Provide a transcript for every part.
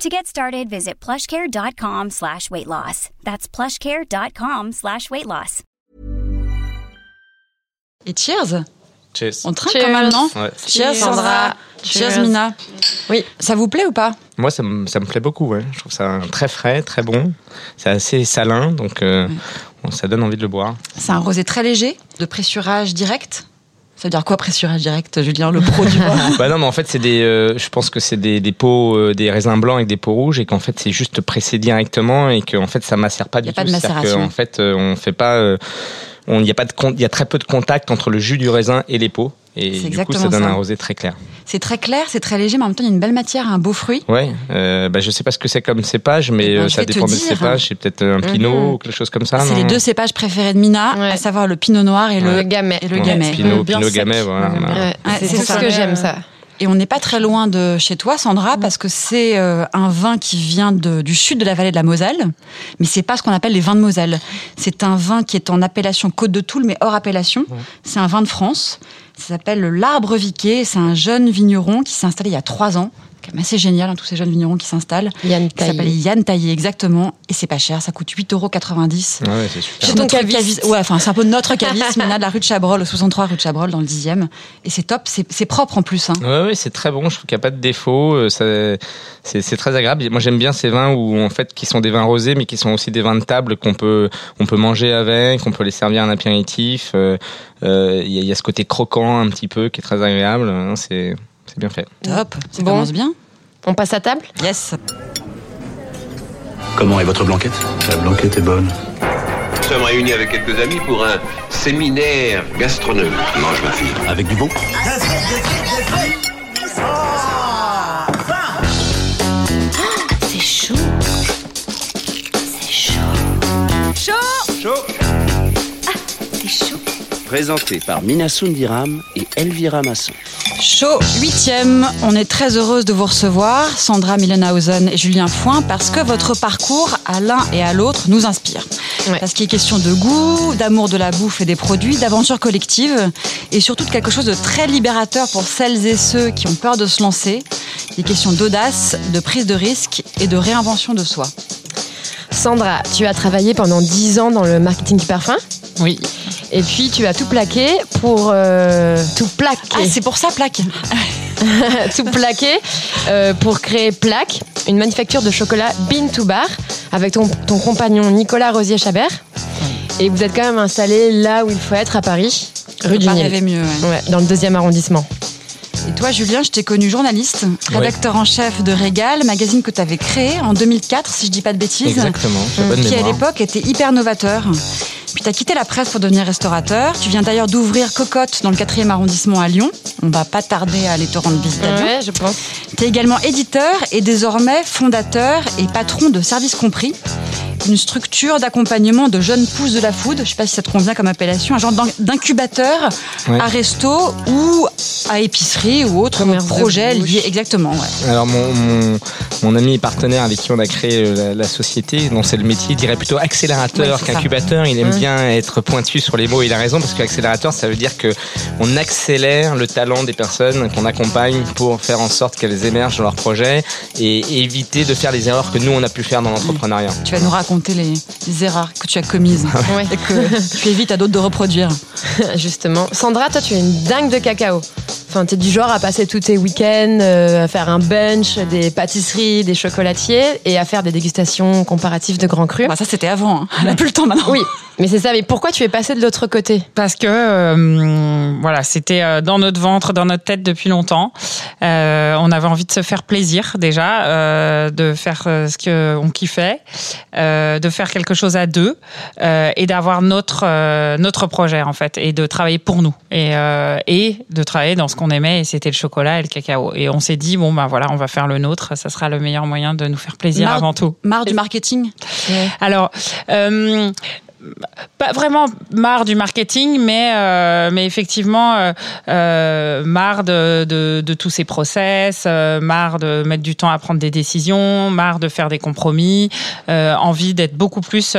To get started, visit plushcare.com slash weight loss. That's plushcare.com slash weight loss. Et cheers Cheers. On trinque Cheers. quand même, non Ouais. Cheers Sandra. Cheers, Cheers. Mina. Oui. Ça vous plaît ou pas Moi, ça me, ça me plaît beaucoup. Ouais. Je trouve ça très frais, très bon. C'est assez salin, donc euh, bon, ça donne envie de le boire. C'est un rosé très léger, de pressurage direct. Ça veut dire quoi pressurage direct, Julien, le pro du bah non, mais en fait, c'est des. euh, je pense que c'est des, des pots, euh, des raisins blancs avec des pots rouges, et qu'en fait, c'est juste pressé directement, et qu'en fait, ça macère pas Y du a pas tout. de C'est-à-dire macération. qu'en fait, euh, on fait pas. euh, on- Il y a pas de il y a très peu de contact entre le jus du raisin et les pots, et du coup, ça donne ça. un rosé très clair. C'est très clair, c'est très léger, mais en même temps, il y a une belle matière, un beau fruit. Ouais, euh, bah, je sais pas ce que c'est comme cépage, mais Eh ben, euh, ça dépend des cépages. C'est peut-être un pinot Mhm. ou quelque chose comme ça. c'est les deux cépages préférés de Mina, Ouais. à savoir le pinot noir et Le le, gamay. et le Ouais, gamay. Pinot, pinot gamay, voilà. Ouais, c'est tout ce que j'aime, ça. Et on n'est pas très loin de chez toi, Sandra, parce que c'est euh, un vin qui vient de- du sud de la vallée de la Moselle, mais c'est pas ce qu'on appelle les vins de Moselle. C'est un vin qui est en appellation Côte de Toul, mais hors appellation. C'est un vin de France. Ça s'appelle le L'Arbre Viquet. C'est un jeune vigneron qui s'est installé il y a trois ans. C'est quand même assez génial, hein, tous ces jeunes vignerons qui s'installent. Yann Qui s'appelle Taillé. Yann Taillé, exactement. Et c'est pas cher, ça coûte 8,90 euros. Ouais, c'est super. Chez ton Notre caviste. Ouais, enfin, c'est un peu notre caviste, Mina, de la rue de Chabrol, au 63 rue de Chabrol, dans le 10e. Et c'est top, c'est c'est propre en plus. Hein. Ouais, ouais, c'est très bon. Je trouve qu'il n'y a pas de défaut. euh, ça- C'est c'est très agréable. Moi, j'aime bien ces vins où, en fait, qui sont des vins rosés, mais qui sont aussi des vins de table qu'on peut, on peut manger avec, on peut les servir en apéritif. euh, euh, Il y, a- y a ce côté croquant un petit peu qui est très agréable. hein, C'est c'est bien fait. Top, ça Bon. commence bien. On passe à table Yes. Comment est votre blanquette? La blanquette est bonne. Nous sommes réunis avec quelques amis pour un séminaire gastronomique. Mange ma fille. Avec du bon C'est chaud. C'est chaud. Chaud. Ah, chaud. Présenté par Mina Sundiram et Elvira Masson. Chaud, huitième. On est très heureuse de vous recevoir, Sandra Millenhausen et Julien Foin, parce que votre parcours à l'un et à l'autre nous inspire. Ouais. Parce qu'il est question de goût, d'amour de la bouffe et des produits, d'aventure collective, et surtout de quelque chose de très libérateur pour celles et ceux qui ont peur de se lancer. Il est question d'audace, de prise de risque et de réinvention de soi. Sandra, tu as travaillé pendant 10 ans dans le marketing du parfum. Oui. Et puis tu as tout plaqué pour euh, tout plaquer, Ah, c'est pour ça, plaque. tout plaqué euh, pour créer Plaque, une manufacture de chocolat bean to bar avec ton, ton compagnon Nicolas Rosier Chabert. Et vous êtes quand même installé là où il faut être à Paris, rue du Pas Nil. mieux. ouais. Ouais, dans le deuxième arrondissement. Et toi, Julien, je t'ai connu journaliste, rédacteur en chef de Régal, magazine que tu avais créé en 2004, si je dis pas de bêtises. Exactement. J'ai bonne qui à l'époque était hyper novateur. Puis tu as quitté la presse pour devenir restaurateur. Tu viens d'ailleurs d'ouvrir Cocotte dans le 4e arrondissement à Lyon. On va pas tarder à aller te rendre visite à Lyon. Ouais, je pense. Tu es également éditeur et désormais fondateur et patron de Service Compris, une structure d'accompagnement de jeunes pousses de la food. Je sais pas si ça te convient comme appellation, un genre d'in- d'incubateur Ouais. à resto ou à épicerie ou autre projet lié. Exactement, ouais. Alors mon, mon, mon ami et partenaire avec qui on a créé euh, la, la société, dont c'est le métier, dirait plutôt accélérateur Ouais, qu'incubateur. Il aime Ouais. bien être pointu sur les mots. Il a raison parce qu'accélérateur, ça veut dire que on accélère le talent des personnes qu'on accompagne pour faire en sorte qu'elles émergent dans leur projet et éviter de faire les erreurs que nous on a pu faire dans l'entrepreneuriat. Tu vas nous raconter les, les erreurs que tu as commises Ouais. et que tu évites à d'autres de reproduire. Justement. Sandra, toi, tu es une dingue de cacao. Enfin, t'es du genre à passer tous tes week-ends euh, à faire un bunch des pâtisseries, des chocolatiers et à faire des dégustations comparatives de grands crus. Bah, ça, c'était avant. hein. On n'a plus le temps maintenant. Oui, mais c'est ça. Mais pourquoi tu es passé de l'autre côté? Parce que euh, voilà, c'était euh, dans notre ventre, dans notre tête depuis longtemps. Euh, on avait envie de se faire plaisir déjà, euh, de faire ce que on kiffait, euh, de faire quelque chose à deux euh, et d'avoir notre euh, notre projet en fait et de travailler pour nous et euh, et de travailler dans ce qu'on aimait et c'était le chocolat et le cacao. Et on s'est dit bon ben voilà, on va faire le nôtre, ça sera le meilleur moyen de nous faire plaisir avant tout. Marre du marketing Alors, euh, pas vraiment marre du marketing, mais euh, mais effectivement euh, euh, marre de, de, de tous ces process, marre de mettre du temps à prendre des décisions, marre de faire des compromis, envie d'être beaucoup plus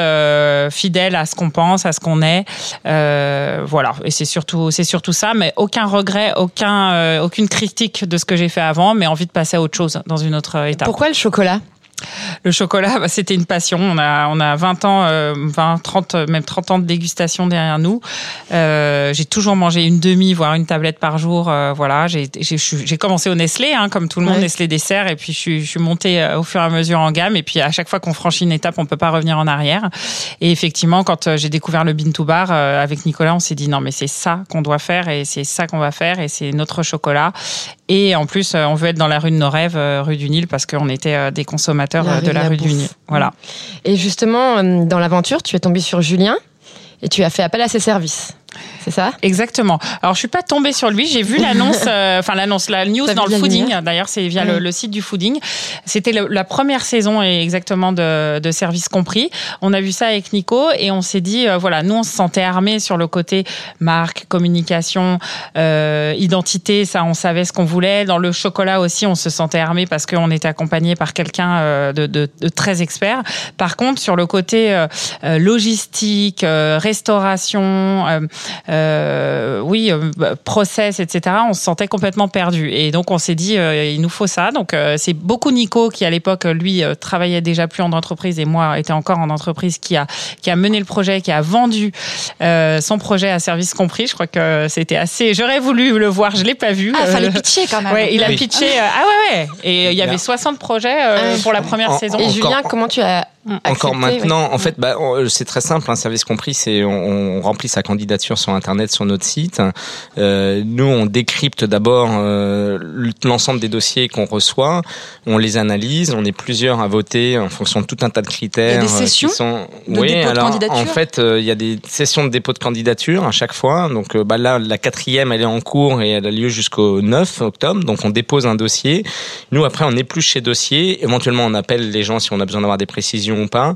fidèle à ce qu'on pense, à ce qu'on est, voilà. Et c'est surtout c'est surtout ça, mais aucun regret, aucun aucune critique de ce que j'ai fait avant, mais envie de passer à autre chose dans une autre étape. Pourquoi le chocolat? Le chocolat, bah, c'était une passion. On a, on a 20 ans, euh, 20, 30, euh, même 30 ans de dégustation derrière nous. Euh, j'ai toujours mangé une demi, voire une tablette par jour. euh, voilà, j'ai, commencé au Nestlé, hein, comme tout le monde, Ouais. Nestlé dessert, et puis je suis, je suis montée euh, au fur et à mesure en gamme. Et puis à chaque fois qu'on franchit une étape, on peut pas revenir en arrière. Et effectivement, quand euh, j'ai découvert le Bean to Bar euh, avec Nicolas, on s'est dit non, mais c'est ça qu'on doit faire, et c'est ça qu'on va faire, et c'est notre chocolat. Et en plus, euh, on veut être dans la rue de nos rêves, euh, rue du Nil, parce qu'on était euh, des consommateurs La de la la rue du. Nil. Voilà. Et justement, dans l'aventure, tu es tombé sur Julien et tu as fait appel à ses services. C'est ça? Exactement. Alors, je suis pas tombée sur lui. J'ai vu l'annonce, euh, enfin l'annonce, la news dans le fooding. D'ailleurs, c'est via le, site du fooding. C'était la première saison et exactement de, de service compris. On a vu ça avec Nico et on s'est dit, euh, voilà, nous on se sentait armés sur le côté marque, communication, euh, identité. Ça, on savait ce qu'on voulait. Dans le chocolat aussi, on se sentait armé parce qu'on était accompagné par quelqu'un euh, de, de- de très expert. Par contre, sur le côté logistique, euh, restauration, oui, euh, bah, process, etc. On se sentait complètement perdu. Et donc on s'est dit, euh, il nous faut ça. Donc euh, c'est beaucoup Nico qui à l'époque lui euh, travaillait déjà plus en entreprise et moi était encore en entreprise qui a qui a mené le projet, qui a vendu euh, son projet à service compris. Je crois que c'était assez. J'aurais voulu le voir, je l'ai pas vu. Ah, Euh, fallait pitcher quand même. Ouais, il a Oui. pitché. euh, ah ouais, ouais. Et il y avait Là. 60 projets euh, Ah, pour la première en- saison. Et Encore- Julien, comment tu as Encore accepté, maintenant, en fait, bah, on- c'est très simple. Un service compris, c'est on, on remplit sa candidature sur Internet, sur notre site. Euh, nous, on décrypte d'abord euh, l'ensemble des dossiers qu'on reçoit. On les analyse. On est plusieurs à voter en fonction de tout un tas de critères. Il y a des euh, qui sessions sont... de oui, dépôt de alors candidature en fait, euh, il y a des sessions de dépôt de candidature à chaque fois. Donc euh, bah, là, la quatrième, elle est en cours et elle a lieu jusqu'au 9 octobre. Donc on dépose un dossier. Nous, après, on épluche ces dossiers. Éventuellement, on appelle les gens si on a besoin d'avoir des précisions ou pas.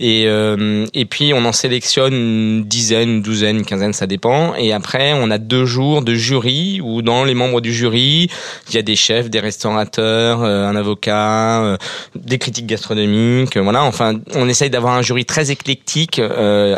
Et, euh, et puis, on en sélectionne une dizaine, une douzaine, une quinzaine, ça dépend. Et après, on a deux jours de jury où dans les membres du jury, il y a des chefs, des restaurateurs, euh, un avocat, euh, des critiques gastronomiques. Voilà, enfin, on essaye d'avoir un jury très éclectique,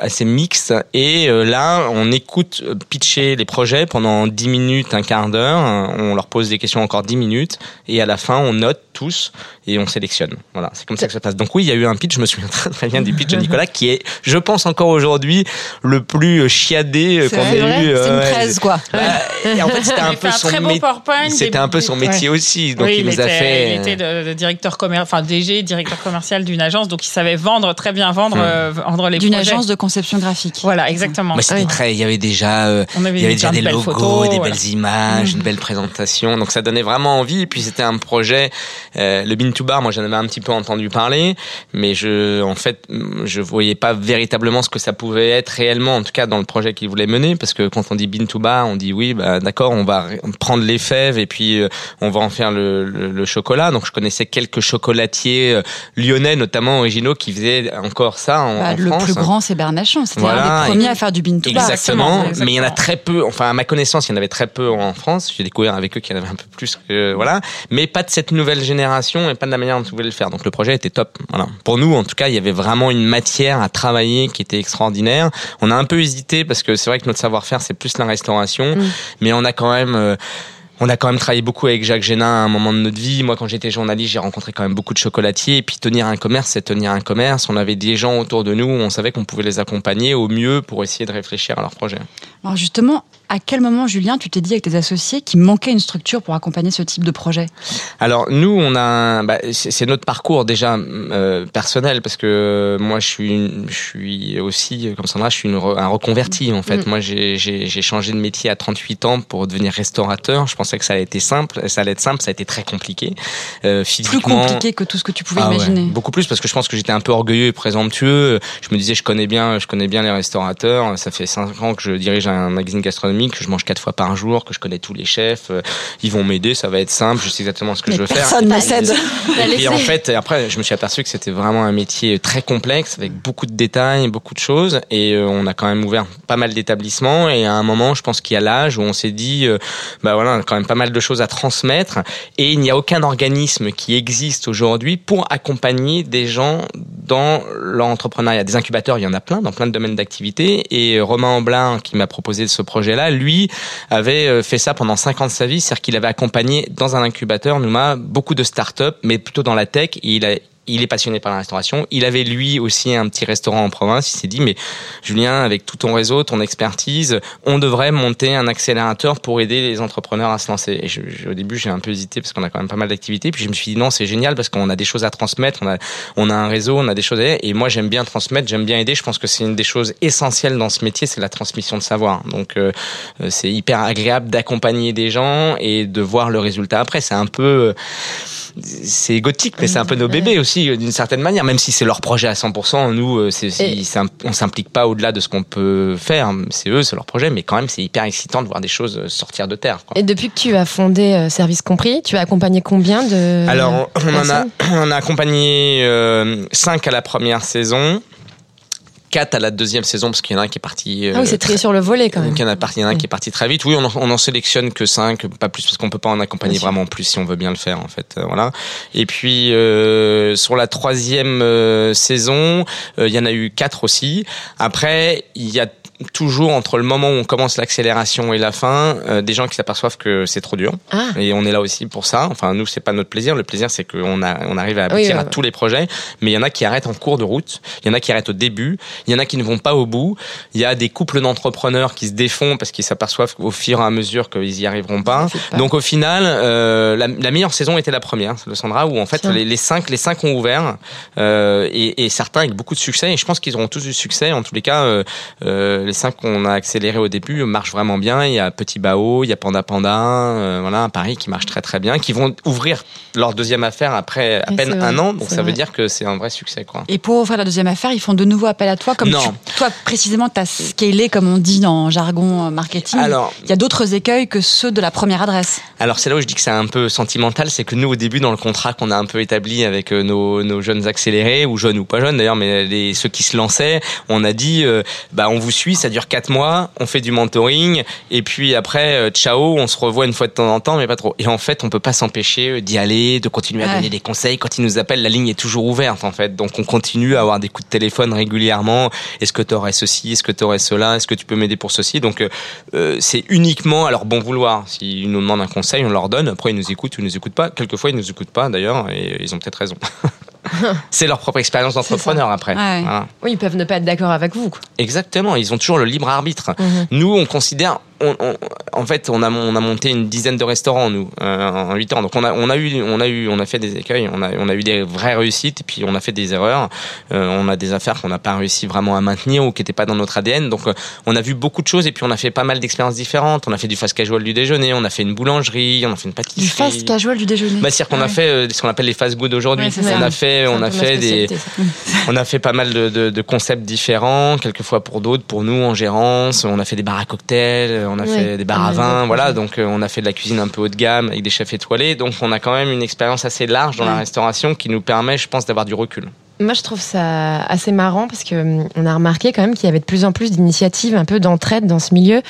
assez mixte. Et là, on écoute pitcher les projets pendant 10 minutes, un quart d'heure. On leur pose des questions encore 10 minutes. Et à la fin, on note tous et on sélectionne. Voilà, c'est comme ça que ça passe. Donc oui, il y a eu un pitch, je me souviens très, très bien du pitch de Nicolas, qui est, je pense encore aujourd'hui, le plus euh, chiadé euh, qu'on vrai, ait eu. C'est une ouais. presse, quoi. Bah, et en fait, c'était un Il peu fait un son C'était un peu son métier aussi. Donc oui, il nous était, a fait. il était de, de directeur commercial, enfin DG, directeur commercial d'une agence, donc il savait vendre très bien vendre, Hmm. euh, vendre les D'une agence de conception graphique. Voilà, exactement. Moi, c'était Oui. très. Il y avait déjà, euh, On avait il y avait déjà déjà de des belles logos, photos, des voilà. belles images, une belle présentation. Donc ça donnait vraiment envie. Et puis c'était un projet. euh, le Bean to Bar, moi j'en avais un petit peu entendu parler, mais je, en fait, je voyais pas véritablement ce que ça pouvait être réellement, en tout cas dans le projet qu'il voulait mener, parce que quand on dit Bean to Bar, on dit oui, bah d'accord, on va prendre les fèves et puis euh, on va en faire le, le- le chocolat. Donc je connaissais quelques chocolatiers euh, lyonnais, notamment originaux, qui faisaient encore ça en, Bah, en le France. plus grand, c'est Bernachon. C'était Voilà, un des premiers à faire du bin to bar. Exactement, Exactement, mais il y en a très peu. Enfin, à ma connaissance, il y en avait très peu en France. J'ai découvert avec eux qu'il y en avait un peu plus que voilà, mais pas de cette nouvelle génération et pas de la manière dont ils voulaient le faire. Donc le projet était top. Voilà. Pour nous, en tout cas, il y avait vraiment une matière à travailler qui était extraordinaire. On a un peu hésité parce que c'est vrai que notre savoir-faire c'est plus la restauration, Mm. mais on a quand même euh, on a quand même travaillé beaucoup avec Jacques Génin à un moment de notre vie. Moi, quand j'étais journaliste, j'ai rencontré quand même beaucoup de chocolatiers. Et puis, tenir un commerce, c'est tenir un commerce. On avait des gens autour de nous, on savait qu'on pouvait les accompagner au mieux pour essayer de réfléchir à leur projet. Alors justement, à quel moment, Julien, tu t'es dit avec tes associés qu'il manquait une structure pour accompagner ce type de projet? Alors nous, on a, bah, c'est notre parcours déjà euh, personnel parce que moi, je suis, une- je suis aussi comme Sandra, je suis une un reconverti en fait. Mm. Moi, j'ai- changé de métier à 38 ans pour devenir restaurateur. Je pensais que ça allait être simple, ça allait être simple, ça a été très compliqué. Euh, Plus physiquement, compliqué que tout ce que tu pouvais Ah ouais, imaginer. beaucoup plus parce que je pense que j'étais un peu orgueilleux et présomptueux. Je me disais je connais bien, je connais bien les restaurateurs. Ça fait cinq ans que je dirige un magazine gastronomique gastronomique, que je mange quatre fois par jour, que je connais tous les chefs. euh, ils vont m'aider, ça va être simple, je sais exactement ce que je veux faire. Personne ne cède. Et puis en fait, après, je me suis aperçu que c'était vraiment un métier très complexe avec beaucoup de détails, beaucoup de choses. Et euh, on a quand même ouvert pas mal d'établissements. Et à un moment, je pense qu'il y a l'âge où on s'est dit, euh, bah voilà, on a quand même pas mal de choses à transmettre. Et il n'y a aucun organisme qui existe aujourd'hui pour accompagner des gens dans l'entrepreneuriat. Des incubateurs, il y en a plein dans plein de domaines d'activité. Et euh, Romain Amblin, qui m'a proposé ce projet-là, lui avait euh, fait ça pendant 5 ans de sa vie, c'est-à-dire qu'il avait accompagné dans un incubateur, Nouma, beaucoup de startups, mais plutôt dans la tech. Il a il est passionné par la restauration. Il avait lui aussi un petit restaurant en province. Il s'est dit, mais Julien, avec tout ton réseau, ton expertise, on devrait monter un accélérateur pour aider les entrepreneurs à se lancer. Et je, je- au début, j'ai un peu hésité parce qu'on a quand même pas mal d'activités. Puis je me suis dit, non, c'est génial parce qu'on a des choses à transmettre. On a, on a un réseau, on a des choses à aider. Et moi, j'aime bien transmettre, j'aime bien aider. Je pense que c'est une des choses essentielles dans ce métier, c'est la transmission de savoir. Donc, euh, euh, c'est hyper agréable d'accompagner des gens et de voir le résultat après. C'est un peu, euh, c'est égotique, mais c'est un peu nos bébés aussi, euh, d'une certaine manière, même si c'est leur projet à 100%. Nous, euh, on s'implique pas au-delà de ce qu'on peut faire. C'est eux, c'est leur projet, mais quand même, c'est hyper excitant de voir des choses euh, sortir de terre. quoi. Et depuis que tu as fondé Service Compris, tu as accompagné combien de Alors, on en a, on a accompagné 5 à la première saison, 4 à la deuxième saison, parce qu'il y en a un qui est parti. Ah oui, c'est trié sur le volet quand même. Il y en a, parti- il y en a un qui est parti très vite. Oui, on en, on en sélectionne que 5, pas plus, parce qu'on peut pas en accompagner vraiment plus si on veut bien le faire, en fait. Euh, voilà. Et puis, euh, sur la troisième euh, saison, euh, il y en a eu 4 aussi. Après, il y a toujours entre le moment où on commence l'accélération et la fin, euh, des gens qui s'aperçoivent que c'est trop dur. Ah, Et on est là aussi pour ça. Enfin, nous, c'est pas notre plaisir. Le plaisir, c'est qu'on a, on arrive à Oui, aboutir ouais, à ouais. tous les projets. Mais il y en a qui arrêtent en cours de route. Il y en a qui arrêtent au début. Il y en a qui ne vont pas au bout. Il y a des couples d'entrepreneurs qui se défont parce qu'ils s'aperçoivent au fur et à mesure qu'ils y arriveront pas. Donc au final, euh, la, la meilleure saison était la première, de Sandra, où en fait les cinq, les cinq ont ouvert euh, et, et certains avec beaucoup de succès. Et je pense qu'ils auront tous du succès. En tous les cas, euh, euh, les cinq qu'on a accélérés au début marchent vraiment bien. Il y a Petit Bao, il y a Panda Panda, euh, voilà Paris qui marche très très bien, qui vont ouvrir leur deuxième affaire après à Oui, peine un an. Donc ça veut dire que c'est un vrai succès quoi. Et pour ouvrir la deuxième affaire, ils font de nouveau appel à toi, comme Non. tu- toi précisément, tu as scalé, comme on dit en jargon euh, marketing. Alors, il y a d'autres écueils que ceux de la première adresse. Alors c'est là où je dis que c'est un peu sentimental, c'est que nous au début dans le contrat qu'on a un peu établi avec euh, nos, nos jeunes accélérés ou jeunes ou pas jeunes d'ailleurs, mais les, ceux qui se lançaient, on a dit euh, bah on vous suit, ça dure quatre mois, on fait du mentoring et puis après euh, ciao, on se revoit une fois de temps en temps, mais pas trop. Et en fait on peut pas s'empêcher euh, d'y aller, de continuer à Ouais. donner des conseils. Quand ils nous appellent, la ligne est toujours ouverte en fait, donc on continue à avoir des coups de téléphone régulièrement. Est-ce que tu aurais ceci, est-ce que tu aurais cela, est-ce que tu peux m'aider pour ceci? Donc euh, c'est uniquement à leur bon vouloir. S'ils nous demandent un conseil, on leur donne. Après, ils nous écoutent ou ils nous écoutent pas. Quelquefois, ils nous écoutent pas d'ailleurs, et ils ont peut-être raison. c'est leur propre expérience d'entrepreneur après. Ouais. Voilà. oui, ils peuvent ne pas être d'accord avec vous. Quoi. Exactement, ils ont toujours le libre arbitre. Mhm. Nous, on considère, on, on- en fait, on a, on a monté une dizaine de restaurants nous euh, en huit ans. Donc on a, on a eu, on a eu, on a fait des écueils, on a, on a eu des vraies réussites, et puis on a fait des erreurs. Euh, on a des affaires qu'on n'a pas réussi vraiment à maintenir ou qui n'étaient pas dans notre ADN. Donc euh, on a vu beaucoup de choses, et puis on a fait pas mal d'expériences différentes. On a fait du fast casual du déjeuner, on a fait une boulangerie, on a fait une pâtisserie. Du fast casual du déjeuner. Bah, c'est-à-dire qu'on a fait euh, ce qu'on appelle les fast good aujourd'hui. Ouais, on a fait, on a fait des, on a fait pas mal de, de- de concepts différents, quelquefois pour d'autres, pour nous en gérance. On a fait des bars à cocktails, on a fait des bars à vin, voilà. Donc euh, on a fait de la cuisine un peu haut de gamme avec des chefs étoilés. Donc on a quand même une expérience assez large dans la restauration qui nous permet, je pense, d'avoir du recul. Moi, je trouve ça assez marrant parce que hum, on a remarqué quand même qu'il y avait de plus en plus d'initiatives un peu d'entraide dans ce milieu.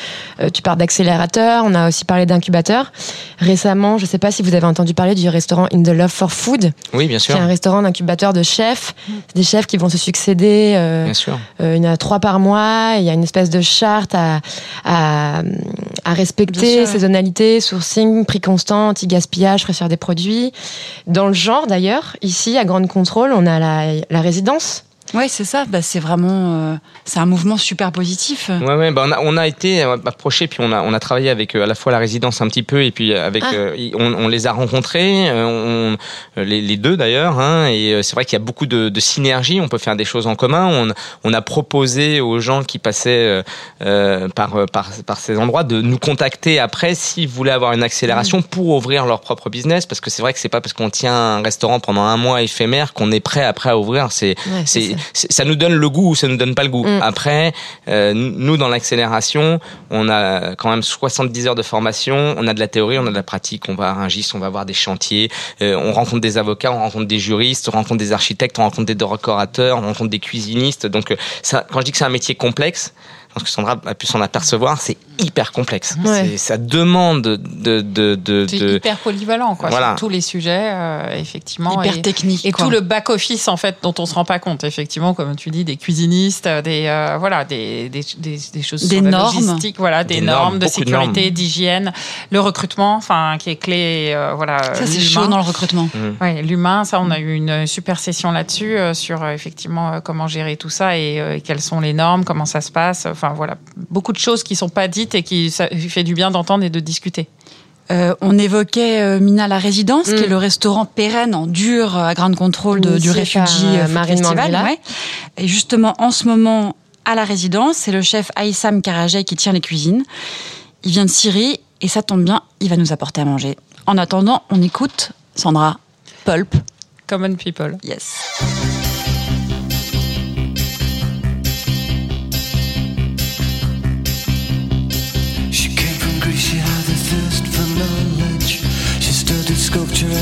Euh, tu parles d'accélérateur, on a aussi parlé d'incubateur. Récemment, je ne sais pas si vous avez entendu parler du restaurant In the Love for Food, Oui, bien sûr, est un restaurant d'incubateur de chefs. C'est des chefs qui vont se succéder. euh, bien sûr. euh, il y en a trois par mois. Il y a une espèce de charte à, à, à Bien respecter, saisonnalité, sourcing, prix constant, anti-gaspillage, fraîcheur des produits. Dans le genre, d'ailleurs, ici, à Grande Contrôle, on a la, la résidence. Ouais, c'est ça. Bah, c'est vraiment, euh, c'est un mouvement super positif. Ouais, ouais, bah on, a, on a été euh, approché, puis on a, on a travaillé avec euh, à la fois la résidence un petit peu, et puis avec, Ah. euh, on, on les a rencontrés, euh, on, les, les deux d'ailleurs, hein, et c'est vrai qu'il y a beaucoup de, de synergie, on peut faire des choses en commun. On, on a proposé aux gens qui passaient par, par, par ces endroits de nous contacter après s'ils voulaient avoir une accélération pour ouvrir leur propre business, parce que c'est vrai que c'est pas parce qu'on tient un restaurant pendant un mois éphémère qu'on est prêt après à ouvrir. C'est Ouais, c'est ça. nous donne le goût ou ça nous donne pas le goût. Mm. Après, euh, nous dans l'accélération, on a quand même 70 heures de formation, on a de la théorie, on a de la pratique, on va à Rungis, on va voir des chantiers, euh, on rencontre des avocats, on rencontre des juristes, on rencontre des architectes, on rencontre des décorateurs, on rencontre des cuisinistes. Donc euh, ça, quand je dis que c'est un métier complexe, je pense que Sandra a pu s'en apercevoir, c'est hyper complexe. Ouais. Ça demande de, de, de, C'est de- hyper polyvalent, quoi, Voilà. sur tous les sujets, euh, effectivement. Hyper et, technique. et quoi. tout le back office en fait dont on se rend pas compte, effectivement, comme tu dis, des cuisinistes, euh, des euh, voilà, des, des, des, des choses Des sur la normes. logistique, voilà, des, Des normes, normes, de sécurité, d'hygiène, le recrutement, enfin qui est clé, euh, voilà. Ça, c'est chaud dans le recrutement. Ouais, l'humain, ça, on a eu une super session là-dessus, euh, sur euh, effectivement euh, comment gérer tout ça et, euh, et quelles sont les normes, comment ça se passe. Enfin voilà, beaucoup de choses qui sont pas dites et qui ça fait du bien d'entendre et de discuter. Euh, on évoquait euh, Mina la résidence, qui Mm. est le restaurant pérenne en dur euh, à Ground Control de, du Food Marine Festival. Ouais. Et justement, en ce moment, à la résidence, c'est le chef Aïssam Karajay qui tient les cuisines. Il vient de Syrie et ça tombe bien, il va nous apporter à manger. En attendant, on écoute Sandra Pulp. Common people. Yes.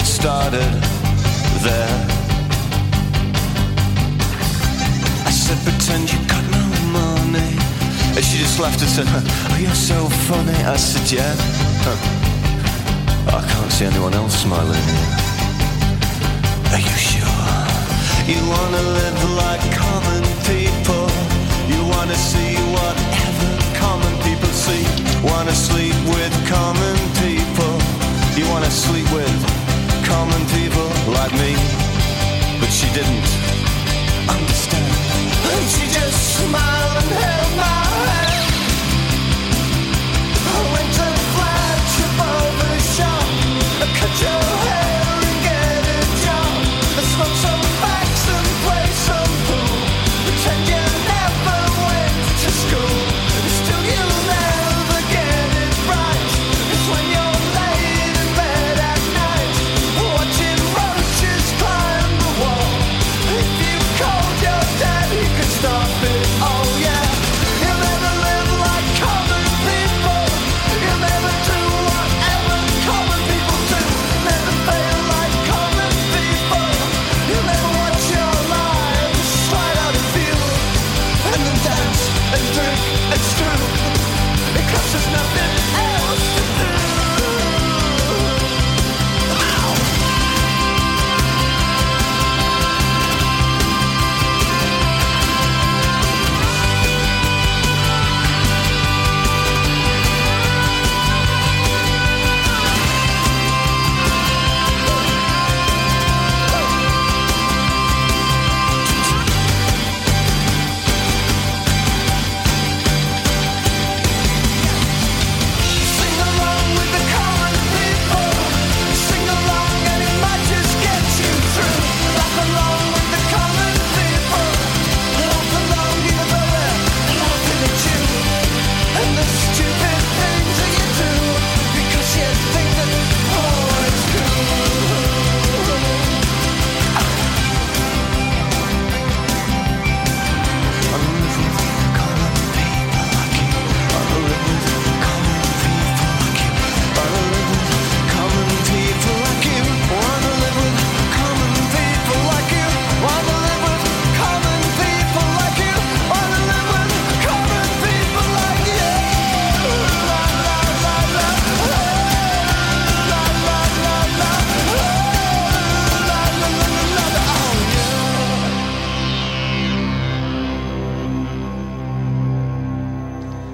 It started there. I said, pretend you got no money. And she just laughed and said, oh, you're so funny. I said, yeah. Huh. I can't see anyone else smiling. Are you sure? You wanna live like common people. You wanna see whatever common people see. Wanna sleep with common people. You wanna sleep with common people like me. But she didn't understand. And she just smiled and held my hand. I went to flagship over the shop. Cut your hair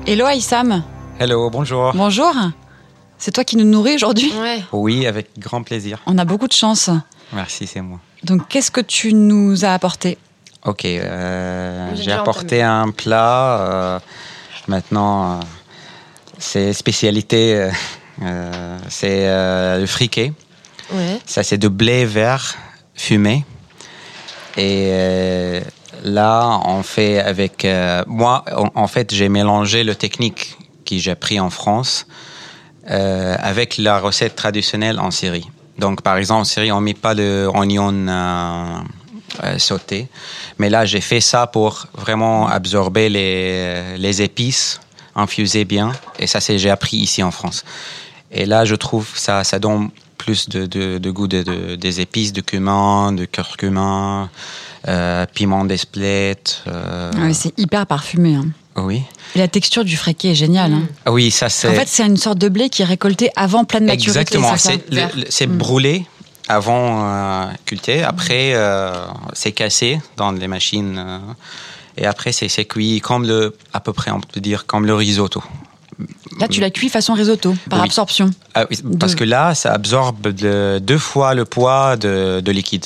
Hello Aïssam. Hello, bonjour. Bonjour. C'est toi qui nous nourris aujourd'hui Ouais. Oui, avec grand plaisir. On a beaucoup de chance. Merci, c'est moi. Donc, qu'est-ce que tu nous as apporté Ok, euh, J'ai apporté un plat. euh, maintenant, euh, c'est spécialité. c'est euh, le friquet. Ouais. Ça, c'est de blé vert fumé. Et euh, là, on fait avec. euh, moi, en, fait, j'ai mélangé le technique que j'ai appris en France euh, avec la recette traditionnelle en Syrie. Donc, par exemple, en Syrie, on met pas d'oignon euh, euh, sauté. Mais là, j'ai fait ça pour vraiment absorber les, les épices, infuser bien. Et ça, c'est j'ai appris ici en France. Et là, je trouve ça, ça donne plus de, de, de goût de, de- des épices, de cumin, de curcuma, piment d'espelette. euh, Ouais, C'est hyper parfumé. hein. oui. Et la texture du friquet est géniale. hein. Ah Oui, ça c'est. En fait, c'est une sorte de blé qui est récolté avant pleine maturité. Exactement. c'est c'est brûlé avant euh, culté. Après, euh, c'est cassé dans les machines. euh, et après, c'est cuit comme le, à peu près, on peut dire, comme le risotto. Là, tu l'as cuit façon risotto, par Oui. absorption. Ah oui, parce que là, ça absorbe de- deux fois le poids de, de liquide.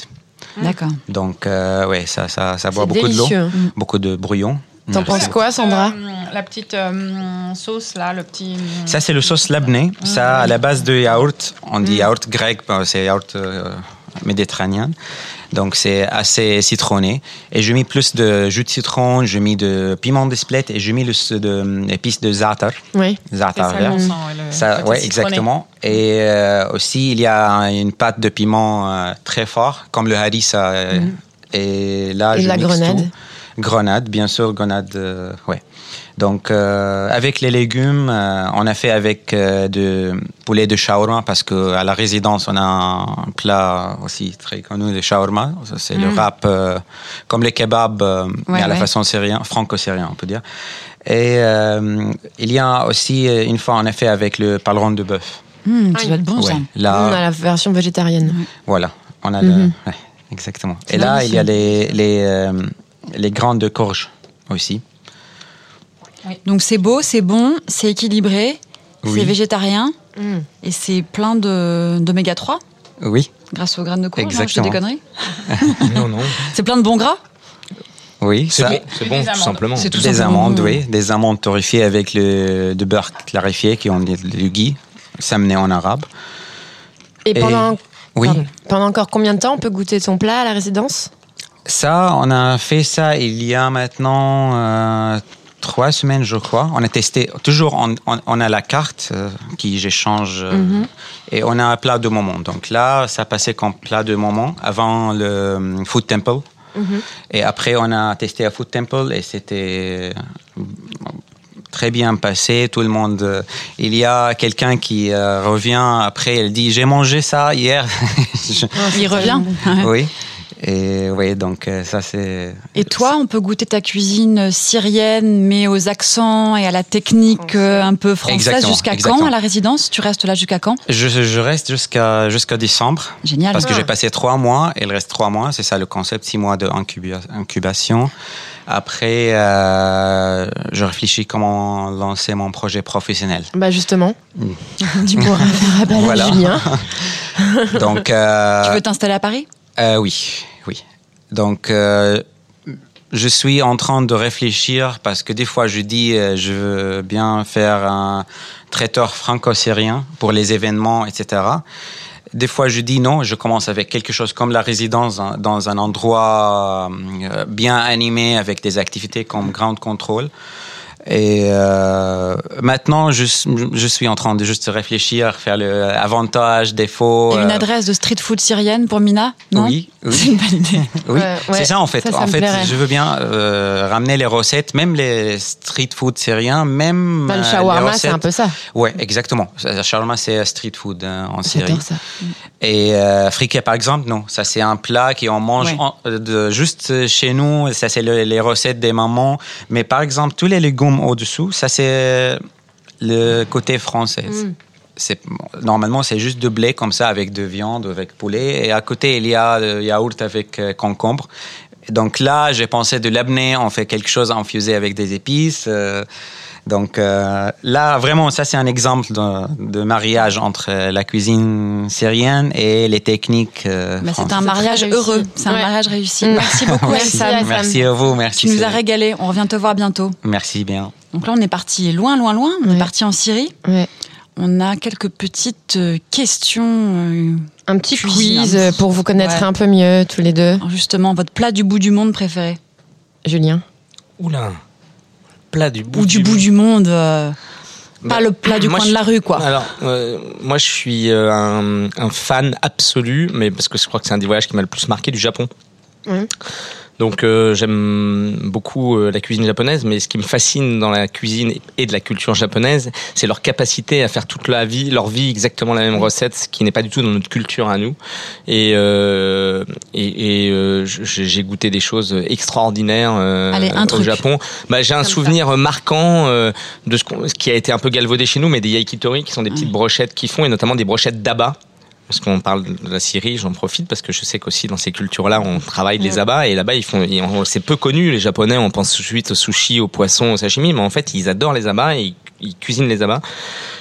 D'accord. Donc, euh, ouais, ça, ça, ça boit beaucoup délicieux. de l'eau, beaucoup de brouillon. T'en penses quoi, Sandra Euh, La petite euh, sauce là, le petit. Ça, c'est le sauce labneh. Ça, à la base de yaourt. On dit yaourt grec, c'est yaourt euh, méditerranéen. Donc, c'est assez citronné. Et je mets plus de jus de citron, je mets de piment d'espelette et je mets le, de, épices de za'atar. Oui. Za'atar ça, Ça, ouais, exactement. Et euh, aussi, il y a une pâte de piment euh, très fort, comme le harissa. euh, Et là. Et je de la mixe grenade. tout. Grenade, bien sûr, grenade, euh, ouais. Donc, euh, avec les légumes, euh, on a fait avec euh, de poulet de shawarma parce que à la résidence, on a un plat aussi très connu de shawarma. C'est le Mm. wrap euh, comme les kebabs, euh, mais Ouais, à la façon syrien, franco-syrien, on peut dire. Et euh, il y a aussi une fois, on a fait avec le paleron de bœuf. Ça doit être bon, ça. Ouais, On a la version végétarienne. voilà, on a Mhm. le, ouais, exactement. Et là, il y a les les, euh, les graines de courge aussi. Donc, c'est beau, c'est bon, c'est équilibré, Oui. c'est végétarien Mm. et c'est plein de- d'oméga 3 Oui, grâce aux graines de courge. je dis des conneries Non, non. C'est plein de bons gras oui, C'est ça. bon, c'est bon, des tout simplement. C'est tout Des simplement amandes, oui, des amandes torréfiées avec le de beurre clarifié qui ont le gui, samné en arabe. Et Et- pendant, Oui. pardon. pendant encore combien de temps on peut goûter ton plat à la résidence? Ça, on a fait ça il y a maintenant euh, trois semaines, je crois. On a testé. Toujours, on, on- on a la carte euh, qui j'échange euh, Mhm. et on a un plat de moment. Donc là, ça passait comme plat de moment avant le Food Temple. Mhm. Et après, on a testé à Food Temple et c'était très bien passé. Tout le monde. euh, il y a quelqu'un qui euh, revient après. Elle dit J'ai mangé ça hier. Je- Il revient. oui. Et oui, donc euh, ça c'est. Et toi, on peut goûter ta cuisine syrienne, mais aux accents et à la technique euh, un peu française. Jusqu'à quand à la résidence? Tu restes là jusqu'à quand? Je, je reste jusqu'à jusqu'à décembre. Génial. Parce que Ah. j'ai passé trois mois et il reste trois mois. C'est ça le concept, six mois d'incubation. Après, euh, je réfléchis comment lancer mon projet professionnel. Bah justement, Mm. tu pourras faire appel Voilà. à Julien. Donc, euh, Tu veux t'installer à Paris? Euh, oui, oui. Donc, euh, je suis en train de réfléchir parce que des fois, je dis, euh, je veux bien faire un traiteur franco-syrien pour les événements, etc. Des fois, je dis non, je commence avec quelque chose comme la résidence hein, dans un endroit bien animé avec des activités comme ground control. Et euh, maintenant, je, je suis en train de juste réfléchir, faire le avantage, défaut. Et une euh, adresse de street food syrienne pour Mina Non? Oui, oui. C'est une bonne idée. Oui, ouais, c'est ça en fait. ça, ça en fait, plairait. je veux bien euh, ramener les recettes, même les street food syriens, même le euh, shawarma, c'est un peu ça. Ouais, exactement. Le shawarma, c'est street food en Syrie. Ça. Et euh, friquet, par exemple, non. Ça, c'est un plat qu'on mange Ouais. en- de, juste chez nous. Ça, c'est le- les recettes des mamans. Mais par exemple, tous les légumes au-dessous, ça, c'est le côté français. Mm. C'est, normalement, c'est juste de blé comme ça, avec de viande, avec poulet. Et à côté, il y a le yaourt avec euh, concombre. Donc là, j'ai pensé de l'amener, on fait quelque chose infusé avec des épices. euh, Donc euh, là, vraiment, ça c'est un exemple de, de mariage entre la cuisine syrienne et les techniques. euh, Bah, c'est un mariage heureux, c'est un Ouais. mariage réussi. Mm. Merci beaucoup, Merci, Sam. merci à vous, merci. Tu nous as régalé. On revient te voir bientôt. Merci bien. Donc là, on est parti loin, loin, loin. On Ouais. est parti en Syrie. Ouais. On a quelques petites euh, questions. euh, Un petit Cuisine. quiz euh, pour vous connaître Ouais. un peu mieux tous les deux. justement, votre plat du bout du monde préféré Julien. Oula. Plat du bout Ou du bout du monde. euh, Bah, pas le plat du coin je- de la rue, quoi. Alors, euh, moi, je suis euh, un, un fan absolu, mais parce que je crois que c'est un des voyages qui m'a le plus marqué du Japon. Mhm. Donc, euh, j'aime beaucoup euh, la cuisine japonaise, mais ce qui me fascine dans la cuisine et de la culture japonaise, c'est leur capacité à faire toute la vie, leur vie exactement la même recette, ce qui n'est pas du tout dans notre culture à nous. Et, euh, et, et, je- j'ai goûté des choses extraordinaires Allez, un au truc. Japon. Bah, j'ai un ça. souvenir marquant de ce, qui a été un peu galvaudé chez nous, mais des yakitori qui sont des petites brochettes qui font, et notamment des brochettes d'aba. Parce qu'on parle de la Syrie, j'en profite parce que je sais qu'aussi dans ces cultures-là, on travaille les abats et là-bas ils font, c'est peu connu les Japonais. On pense tout de suite au sushi, au poisson, au sashimi, mais en fait ils adorent les abats et ils, ils cuisinent les abats.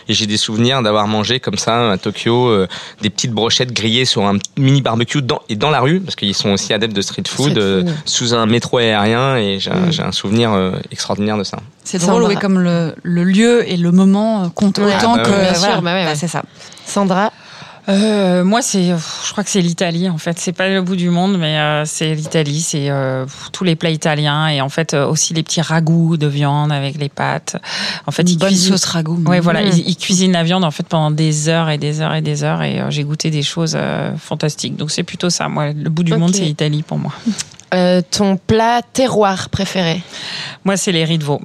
Et j'ai des souvenirs d'avoir mangé comme ça à Tokyo euh, des petites brochettes grillées sur un mini barbecue dans, et dans la rue parce qu'ils sont aussi adeptes de street food, Street euh, food. sous un métro aérien et j'ai un- Mm. j'ai un souvenir euh, extraordinaire de ça. C'est drôle, oui, comme le, le lieu et le moment comptent Ouais. autant Ah, bah que. Bien sûr, voilà. bah ouais, ouais. c'est ça. Sandra. Euh, moi, c'est, je crois que c'est l'Italie. En fait, c'est pas le bout du monde, mais euh, c'est l'Italie. C'est euh, tous les plats italiens et en fait euh, aussi les petits ragoûts de viande avec les pâtes. En fait, Une ils bonne cuisinent. sauce ragoût. Ouais, voilà, ils, ils cuisinent la viande en fait pendant des heures et des heures et des heures et euh, j'ai goûté des choses euh, fantastiques. Donc c'est plutôt ça. Moi, le bout du monde, c'est l'Italie pour moi. Euh, ton plat terroir préféré Moi, c'est les riz de veau.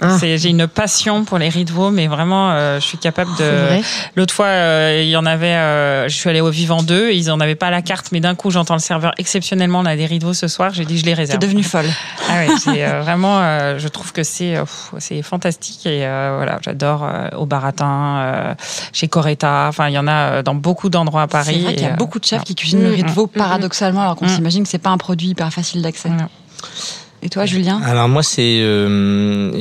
Ah. J'ai une passion pour les riz de veau, mais vraiment, euh, je suis capable C'est de. L'autre fois, euh, il y en avait. je suis allée au Vivant 2, ils en avaient pas la carte, mais d'un coup, j'entends le serveur exceptionnellement, on a des riz de veau ce soir. J'ai dit, je les T'es réserve. devenue folle. Ah c'est vraiment. je trouve que c'est fantastique et voilà, j'adore au Baratin, chez Coretta. Enfin, il y en a dans beaucoup d'endroits à Paris. C'est vrai qu'il y a beaucoup de chefs qui cuisinent le riz de veau, Mm, mm, paradoxalement, alors qu'on Mm. s'imagine que c'est pas un produit hyper facile d'accès. Mm. Et toi, Julien Alors moi c'est euh,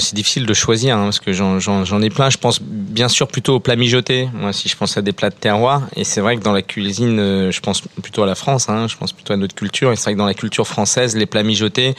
c'est difficile de choisir hein, parce que j'en- ai plein. Je pense bien sûr plutôt aux plats mijotés. Moi si je pense à des plats de terroir et c'est vrai que dans la cuisine euh, je pense plutôt à la France. Hein, je pense plutôt à notre culture et c'est vrai que dans la culture française les plats mijotés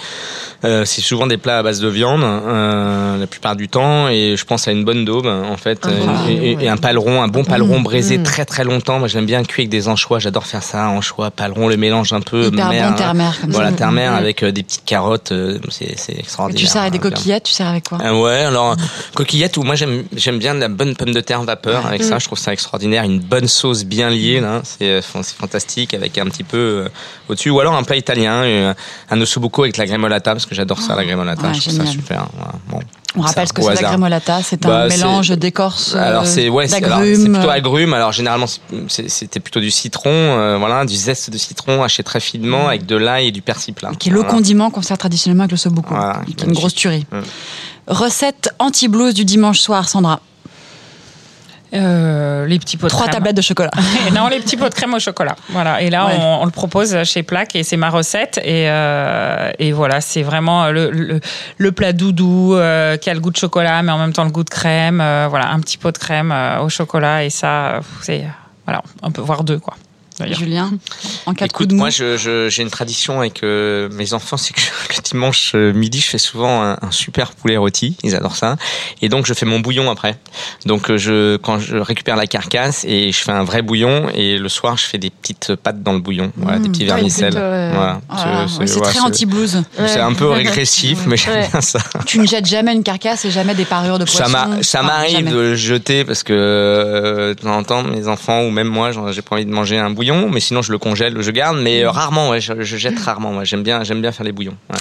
euh, c'est souvent des plats à base de viande euh, la plupart du temps et je pense à une bonne daube en fait bon et, un paleron, un bon paleron braisé Mm. très très longtemps. Moi j'aime bien cuire avec des anchois. J'adore faire ça anchois, paleron, le mélange un peu Hyper mer, bon terre-mer comme voilà ça. terre-mer Mm. avec euh, des petites carottes. Euh, c'est Et extraordinaire. tu sers avec des Bien. coquillettes, tu sers avec quoi Ah ouais, alors coquillettes ou moi j'aime j'aime bien de la bonne pomme de terre vapeur avec Mm. ça, je trouve ça extraordinaire, une bonne sauce bien liée là, c'est euh, c'est fantastique avec un petit peu euh, au-dessus ou alors un plat italien, euh, un ossobuco avec la gremolata parce que j'adore ça la gremolata, Ouais, je trouve ça super. Bon. On rappelle ce que c'est la hasard. gremolata, c'est un Bah, mélange d'écorce euh, Alors c'est ouais, c'est alors, d'agrumes. c'est plutôt agrumes. Alors généralement c'était plutôt du citron, euh, voilà, du zeste de citron haché très finement avec de l'ail et du persil plat. qui est le condiment qu'on sert traditionnellement avec le sobuco, Voilà, qui est une grosse tuerie. Recette anti-blues du dimanche soir, Sandra. Euh, les petits pots de Trois crème. tablettes de chocolat. Non, les petits pots de crème au chocolat. Voilà. Et là, Ouais. on, on le propose chez Plaque et c'est ma recette. Et, euh, et voilà, c'est vraiment le, le, le plat doudou euh, qui a le goût de chocolat, mais en même temps le goût de crème. Euh, voilà, un petit pot de crème euh, au chocolat et ça, c'est voilà, on peut voir deux quoi. Julien, en cas de coup Écoute, de mou. moi, je- je- j'ai une tradition avec euh, mes enfants, c'est que le dimanche euh, midi, je fais souvent un, un super poulet rôti. Ils adorent ça. Et donc, je fais mon bouillon après. Donc, euh, je, quand je récupère la carcasse et je fais un vrai bouillon, et le soir, je fais des petites pâtes dans le bouillon, voilà, des Mmh. petits vermicelles. euh, Voilà. Oh là là, C'est- ouais, voilà, très anti-blues. C'est un peu régressif, mais j'aime bien ça. Tu ne jettes jamais une carcasse et jamais des parures de poisson. Ça m'arrive de jeter parce que euh, de temps en temps, mes enfants ou même moi, j'ai pas envie de manger un bouillon, mais sinon je le congèle, je garde, mais euh, rarement, ouais, je, je jette rarement. Ouais. J'aime bien, j'aime bien faire les bouillons. ouais.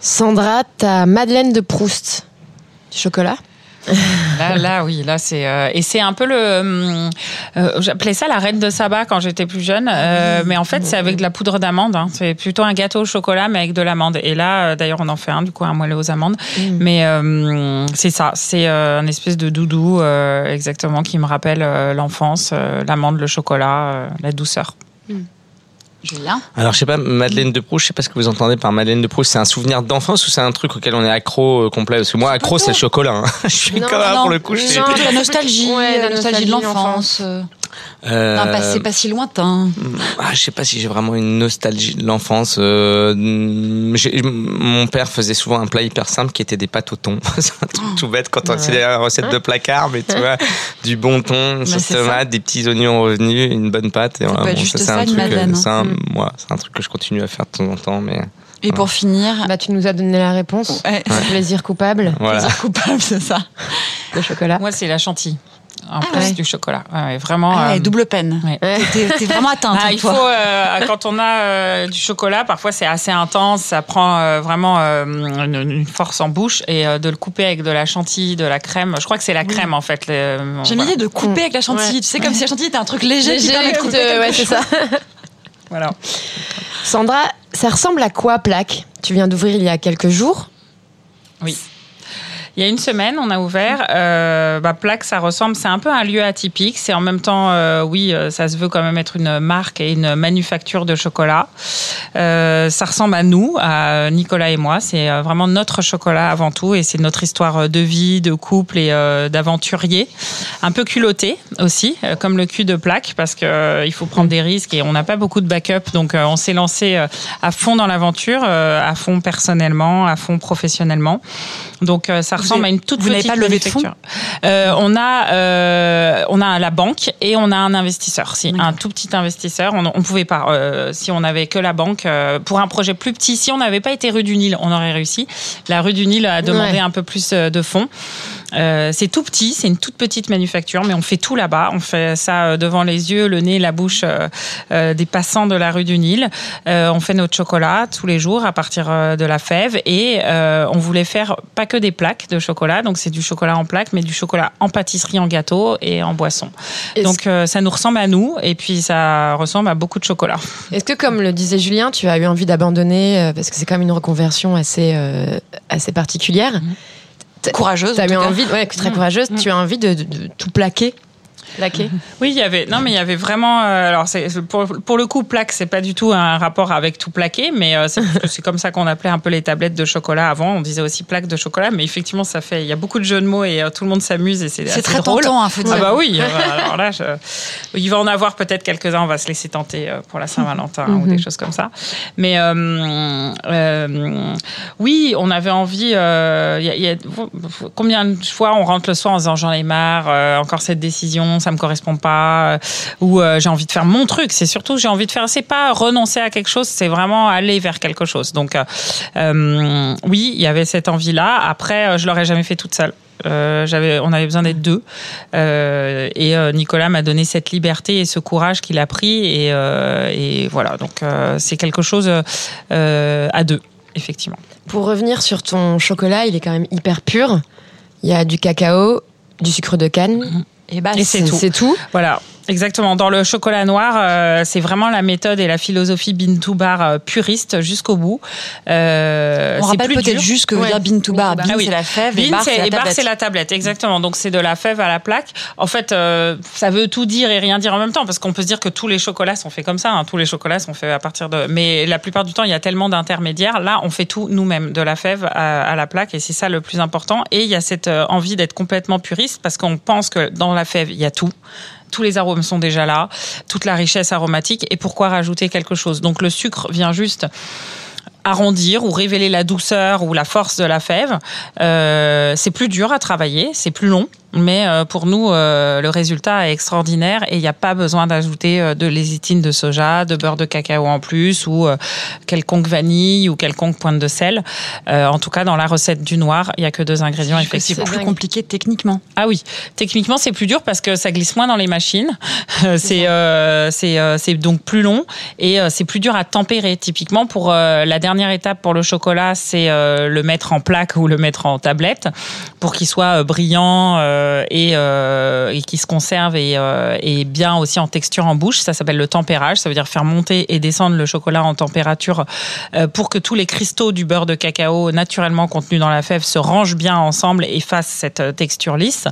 Sandra, ta Madeleine de Proust. Du chocolat? Là, là, oui, là c'est euh, et c'est un peu le. hum, euh, J'appelais ça la reine de Saba quand j'étais plus jeune, euh, mais en fait c'est avec de la poudre d'amande. hein. C'est plutôt un gâteau au chocolat, mais avec de l'amande. Et là, euh, d'ailleurs, on en fait un du coup un moelleux aux amandes. Mais euh, c'est ça, c'est euh, un espèce de doudou euh, exactement qui me rappelle euh, l'enfance, euh, l'amande, le chocolat, euh, la douceur. Julien Alors, je sais pas, Madeleine de Proust, je sais pas ce que vous entendez par Madeleine de Proust. C'est un souvenir d'enfance ou c'est un truc auquel on est accro euh, complet? Parce que moi, accro, c'est le chocolat. hein. Je suis Non, comme non, pour le coup. je suis- plutôt la nostalgie, Ouais, la nostalgie de l'enfance. euh, Euh, Un passé pas si lointain. Ah, je sais pas si j'ai vraiment une nostalgie de l'enfance. Euh, mm, j'ai- mon père faisait souvent un plat hyper simple qui était des pâtes au thon. c'est un truc tout bête quand on c'est la recette de placard, mais tu vois, du bon thon, une sauce c'est ça. tomate, des petits oignons revenus, une bonne pâte. Et Ça voilà, peut être bon, juste c'est ça, un une truc, Madeleine, hein. Moi, c'est un truc que je continue à faire de temps en temps, mais Et pour finir, Bah, tu nous as donné la réponse. Ouais. Plaisir coupable, voilà. plaisir coupable, c'est ça. le chocolat. Moi, c'est la chantilly. En Ah plus ouais. du chocolat. Ouais, vraiment. Ah ouais, euh, double peine. ouais. T'es vraiment atteinte, Ah, il faut, euh, quand on a euh, du chocolat, parfois c'est assez intense, ça prend euh, vraiment euh, une, une force en bouche et euh, de le couper avec de la chantilly, de la crème. Je crois que c'est la crème en fait. J'aime voilà. l'idée de couper avec la chantilly. Ouais. Tu sais, comme si la chantilly était un truc léger, qui Léger, permet de qui quelque ouais, c'est ça. Voilà. Sandra, ça ressemble à quoi, plaque? Tu viens d'ouvrir il y a quelques jours? Oui. Il y a une semaine, on a ouvert. Euh, bah, Plaque, ça ressemble, c'est un peu un lieu atypique. C'est en même temps, euh, oui, euh, ça se veut quand même être une marque et une manufacture de chocolat. Ça ressemble à nous, à Nicolas et moi. C'est vraiment notre chocolat avant tout et c'est notre histoire de vie, de couple et d'aventurier. Un peu culotté aussi, comme le cul de Plaque, parce que il faut prendre des risques et on n'a pas beaucoup de backup. Donc, on s'est lancé à fond dans l'aventure, à fond personnellement, à fond professionnellement. Donc, ça Vous ressemble avez- à une toute vous petite pas levé de fonds manufacture. Euh, on a, euh, on a la banque et on a un investisseur. Si, un tout petit investisseur. On, on pouvait pas. euh, si on avait que la banque, euh, pour un projet plus petit, si on n'avait pas été rue du Nil, on aurait réussi. La rue du Nil a demandé Ouais. un peu plus euh, de fonds. Euh, c'est tout petit, c'est une toute petite manufacture, mais on fait tout là-bas. On fait ça euh, devant les yeux, le nez, la bouche euh, des passants de la rue du Nil. Euh, on fait notre chocolat tous les jours à partir de la fève et on voulait faire pas que des plaques de chocolat, donc c'est du chocolat en plaques, mais du chocolat en pâtisserie, en gâteau et en boisson. Donc ça nous ressemble à nous et puis ça ressemble à beaucoup de chocolat. Est-ce que, comme le disait Julien, tu as eu envie d'abandonner parce que c'est quand même une reconversion assez, assez particulière Courageuse. Tu as en envie, ouais, très Mm. courageuse, tu as envie de, de- de tout plaquer Plaquer Oui, il y avait. Non, mais il y avait vraiment. euh, alors, pour, pour le coup, plaque, c'est pas du tout un rapport avec tout plaqué, mais euh, c'est comme ça qu'on appelait un peu les tablettes de chocolat avant. On disait aussi plaque de chocolat, mais effectivement, ça fait. Il y a beaucoup de jeux de mots et euh, tout le monde s'amuse et c'est très drôle. tentant, hein, faut Ah bah oui. alors là, je- il va en avoir peut-être quelques-uns. On va se laisser tenter pour la Saint-Valentin ou des choses comme ça. Mais oui, on avait envie. il y a- il y a- combien de fois on rentre le soir en disant j'en ai marre, encore cette décision, ça me correspond pas, euh, ou euh, j'ai envie de faire mon truc. C'est surtout j'ai envie de faire. C'est pas renoncer à quelque chose, c'est vraiment aller vers quelque chose. Donc euh, oui, il y avait cette envie-là. Après, je l'aurais jamais fait toute seule. Euh, j'avais, on avait besoin d'être deux, Euh, et euh, Nicolas m'a donné cette liberté et ce courage qu'il a pris, et, et voilà. Donc c'est quelque chose à deux, effectivement. Pour revenir sur ton chocolat, il est quand même hyper pur. Il y a du cacao, du sucre de canne. Et bah, Et c'est tout. C'est tout. Voilà, exactement. Dans le chocolat noir, euh, c'est vraiment la méthode et la philosophie to Bar euh, puriste jusqu'au bout. Euh, On rappelle peut-être juste que veut Ouais. dire bean to bar. Bean, Ah oui. c'est la fève et Bean, bar, c'est- c'est la et bar, tablette. c'est la tablette, exactement. Donc c'est de la fève à la plaque. En fait, euh, ça veut tout dire et rien dire en même temps, parce qu'on peut se dire que tous les chocolats sont faits comme ça. hein. Tous les chocolats sont faits à partir de. Mais la plupart du temps, il y a tellement d'intermédiaires. Là, on fait tout nous-mêmes, de la fève à, à la plaque, et c'est ça le plus important. Et il y a cette euh, envie d'être complètement puriste, parce qu'on pense que dans la fève, il y a tout. Tous les arômes sont déjà là, toute la richesse aromatique. Et pourquoi rajouter quelque chose? Donc le sucre vient juste arrondir ou révéler la douceur ou la force de la fève. Euh, c'est plus dur à travailler, c'est plus long, mais euh, pour nous, euh, le résultat est extraordinaire et il n'y a pas besoin d'ajouter euh, de lézitine de soja, de beurre de cacao en plus ou euh, quelconque vanille ou quelconque pointe de sel. Euh, en tout cas, dans la recette du noir, il n'y a que deux ingrédients C'est plus dingue. compliqué techniquement. Ah oui, techniquement c'est plus dur parce que ça glisse moins dans les machines. Euh, C'est euh, c'est euh, c'est donc plus long et euh, c'est plus dur à tempérer. Typiquement pour euh, la dernière étape pour le chocolat, c'est euh, le mettre en plaque ou le mettre en tablette pour qu'il soit euh, brillant, et, euh, et qui se conserve et, euh, et bien aussi en texture en bouche. Ça s'appelle le tempérage. Ça veut dire faire monter et descendre le chocolat en température euh, pour que tous les cristaux du beurre de cacao naturellement contenus dans la fève se rangent bien ensemble et fassent cette euh, texture lisse.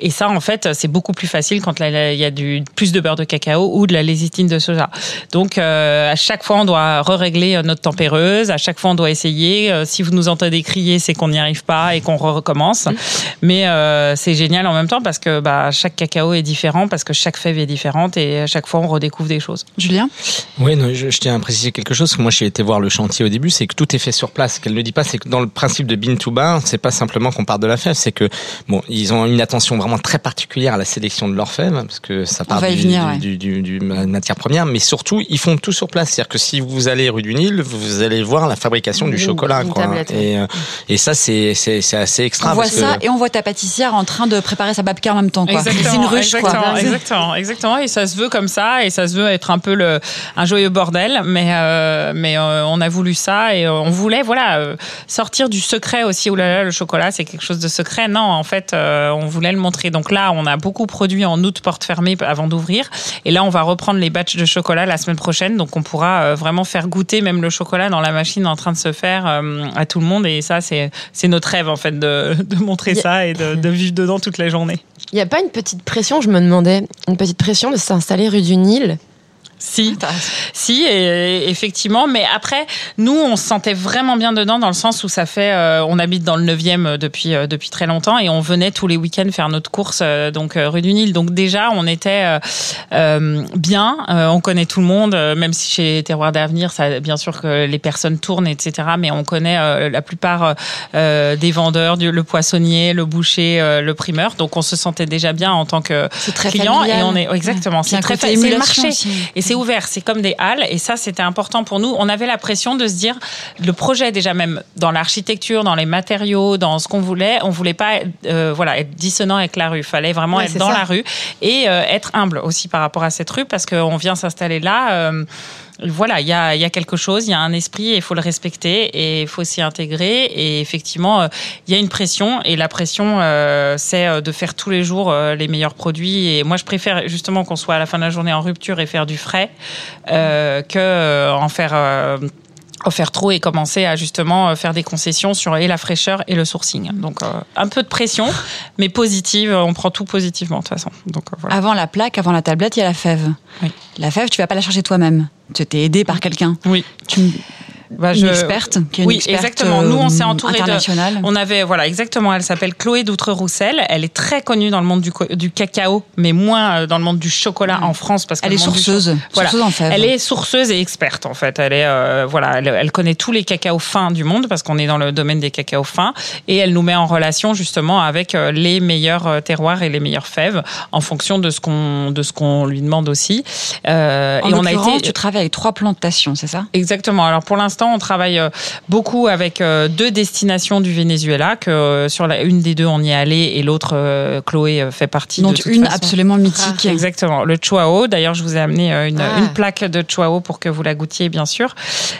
Et ça, en fait, c'est beaucoup plus facile quand il y a plus de beurre de cacao ou de la lécithine de soja. Donc, euh, à chaque fois, on doit re-régler euh, notre tempéreuse. À chaque fois, on doit essayer. Euh, si vous nous entendez crier, c'est qu'on n'y arrive pas et qu'on re- recommence. Mais euh, c'est génial en même temps parce que bah, chaque cacao est différent, parce que chaque fève est différente et à chaque fois, on redécouvre des choses. Julien? Oui, non, je, je tiens à préciser quelque chose. Moi, j'ai été voir le chantier au début, c'est que tout est fait sur place. Ce qu'elle ne dit pas, c'est que dans le principe de Bean to Bar, c'est pas simplement qu'on part de la fève, c'est que bon, ils ont une attention vraiment très particulière à la sélection de leurs fèves, parce que ça part du, venir, du, ouais. du, du- du- ma- matière première, mais surtout, ils font tout sur place. C'est-à-dire que si vous allez rue du Nil, vous allez voir la fabrication du Une- chocolat, quoi. Et, euh, et ça, c'est assez extra. On voit parce ça que- et on voit ta pâtissière en train de préparer sa babka en même temps. quoi. C'est une ruche, exactement, quoi. exactement, exactement. Et ça se veut comme ça, et ça se veut être un peu le un joyeux bordel, mais euh, mais euh, on a voulu ça et euh, on voulait voilà euh, sortir du secret aussi. Ouh là là, le chocolat c'est quelque chose de secret. Non, en fait, on voulait le montrer. Donc là, on a beaucoup produit en août porte fermée avant d'ouvrir, et là on va reprendre les batchs de chocolat la semaine prochaine. Donc on pourra vraiment faire goûter même le chocolat dans la machine en train de se faire à tout le monde. Et ça, c'est notre rêve en fait de, de montrer ça et de, de vivre dedans toute la journée. Il n'y a pas une petite pression, je me demandais, une petite pression de s'installer rue du Nil Si, si, et, effectivement. Mais après, nous, on se sentait vraiment bien dedans dans le sens où ça fait, euh, on habite dans le 9e depuis euh, depuis très longtemps et on venait tous les week-ends faire notre course euh, donc euh, rue du Nil. Donc déjà, on était euh, euh, bien. euh, on connaît tout le monde, euh, même si chez Terroir d'avenir, ça, bien sûr que les personnes tournent, etc. Mais on connaît euh, la plupart euh, des vendeurs, du, le poissonnier, le boucher, euh, le primeur. Donc on se sentait déjà bien en tant que client familial. et on est exactement. Y a C'est très côté fa- c'est le marché aussi. et c'est ouvert. C'est comme des halles et ça c'était important pour nous. On avait la pression de se dire le projet déjà même dans l'architecture, dans les matériaux, dans ce qu'on voulait. On voulait pas euh, voilà être dissonant avec la rue. Il fallait vraiment Ouais, être dans ça. la rue et euh, être humble aussi par rapport à cette rue parce qu'on vient s'installer là. euh, voilà, il y a, y a quelque chose, il y a un esprit il faut le respecter et il faut s'y intégrer. Et effectivement, euh, il y a une pression et la pression, euh, c'est euh, de faire tous les jours euh, les meilleurs produits. Et moi, je préfère justement qu'on soit à la fin de la journée en rupture et faire du frais euh, que en faire. Euh, en faire trop et commencer à justement euh, faire des concessions sur et la fraîcheur et le sourcing. Donc euh, un peu de pression, mais positive. On prend tout positivement de toute façon. Donc euh, voilà. Avant la plaque, avant la tablette, il y a la fève. La fève, tu vas pas la chercher toi-même. Tu t'es aidé par quelqu'un. Oui. Tu, Bah, une experte, qui est une oui, experte, exactement. Nous, on s'est entouré internationale. de. On avait, voilà, exactement. Elle s'appelle Chloé Doutre-Roussel. Elle est très connue dans le monde du, cacao, mais moins euh, dans le monde du chocolat en France parce que Elle le est du sourceuse, Voilà. sourceuse en. Elle est sourceuse et experte en fait. Elle est, euh, voilà, elle, elle connaît tous les cacaos fins du monde parce qu'on est dans le domaine des cacaos fins et elle nous met en relation justement avec euh, les meilleurs euh, terroirs et les meilleures fèves en fonction de ce qu'on de ce qu'on lui demande aussi. Euh, En et on a été tu travailles avec trois plantations, c'est ça? Exactement. Alors pour l'instant, on travaille euh, beaucoup avec euh, deux destinations du Venezuela. Que euh, sur la, une des deux, on y est allé et l'autre, Chloé fait partie. Dont de toute une façon. absolument mythique. Ah, exactement. Le Chuao. D'ailleurs, je vous ai amené une, Ah. une plaque de Chuao pour que vous la goûtiez, bien sûr,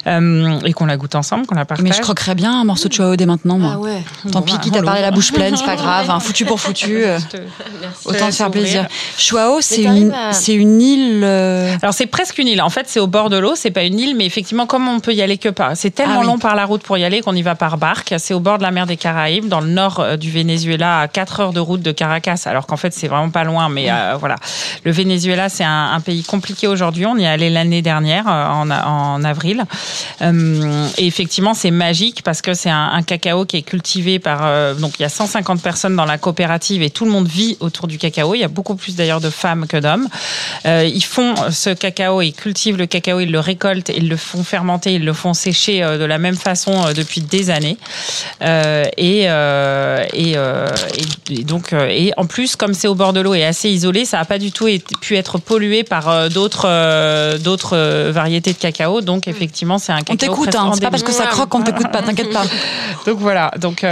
Euh, et qu'on la goûte ensemble, qu'on la partage. Mais je croquerais bien un morceau de chuao dès maintenant, moi. Ah ouais. Tant Bon, pis, bah, quitte à parler la bouche pleine, c'est pas grave. hein, foutu pour foutu. euh, Autant se faire plaisir. Chuao, c'est une, à- c'est une île. euh, Alors c'est presque une île. En fait, c'est au bord de l'eau. C'est pas une île, mais effectivement, comme on peut y aller c'est tellement Ah oui. long par la route pour y aller qu'on y va par barque. C'est au bord de la mer des Caraïbes, dans le nord euh, du Venezuela, à 4 heures de route de Caracas. Alors qu'en fait, c'est vraiment pas loin. Mais euh, voilà, le Venezuela, c'est un, un pays compliqué aujourd'hui. On y est allé l'année dernière, euh, en, avril. Euh, et effectivement, c'est magique parce que c'est un, un cacao qui est cultivé par. euh, donc, il y a 150 personnes dans la coopérative et tout le monde vit autour du cacao. Il y a beaucoup plus d'ailleurs de femmes que d'hommes. Ils font ce cacao, ils cultivent le cacao, ils le récoltent, ils le font fermenter, ils le font sécher euh, de la même façon euh, depuis des années. Euh, et, euh, et, euh, donc, et en plus, comme c'est au bord de l'eau et assez isolé, ça n'a pas du tout été- pu être pollué par d'autres d'autres variétés de cacao. Donc, effectivement, c'est un On cacao. t'écoute, presque hein. c'est pas parce que ça croque qu'on t'écoute pas, t'inquiète pas. Donc voilà, donc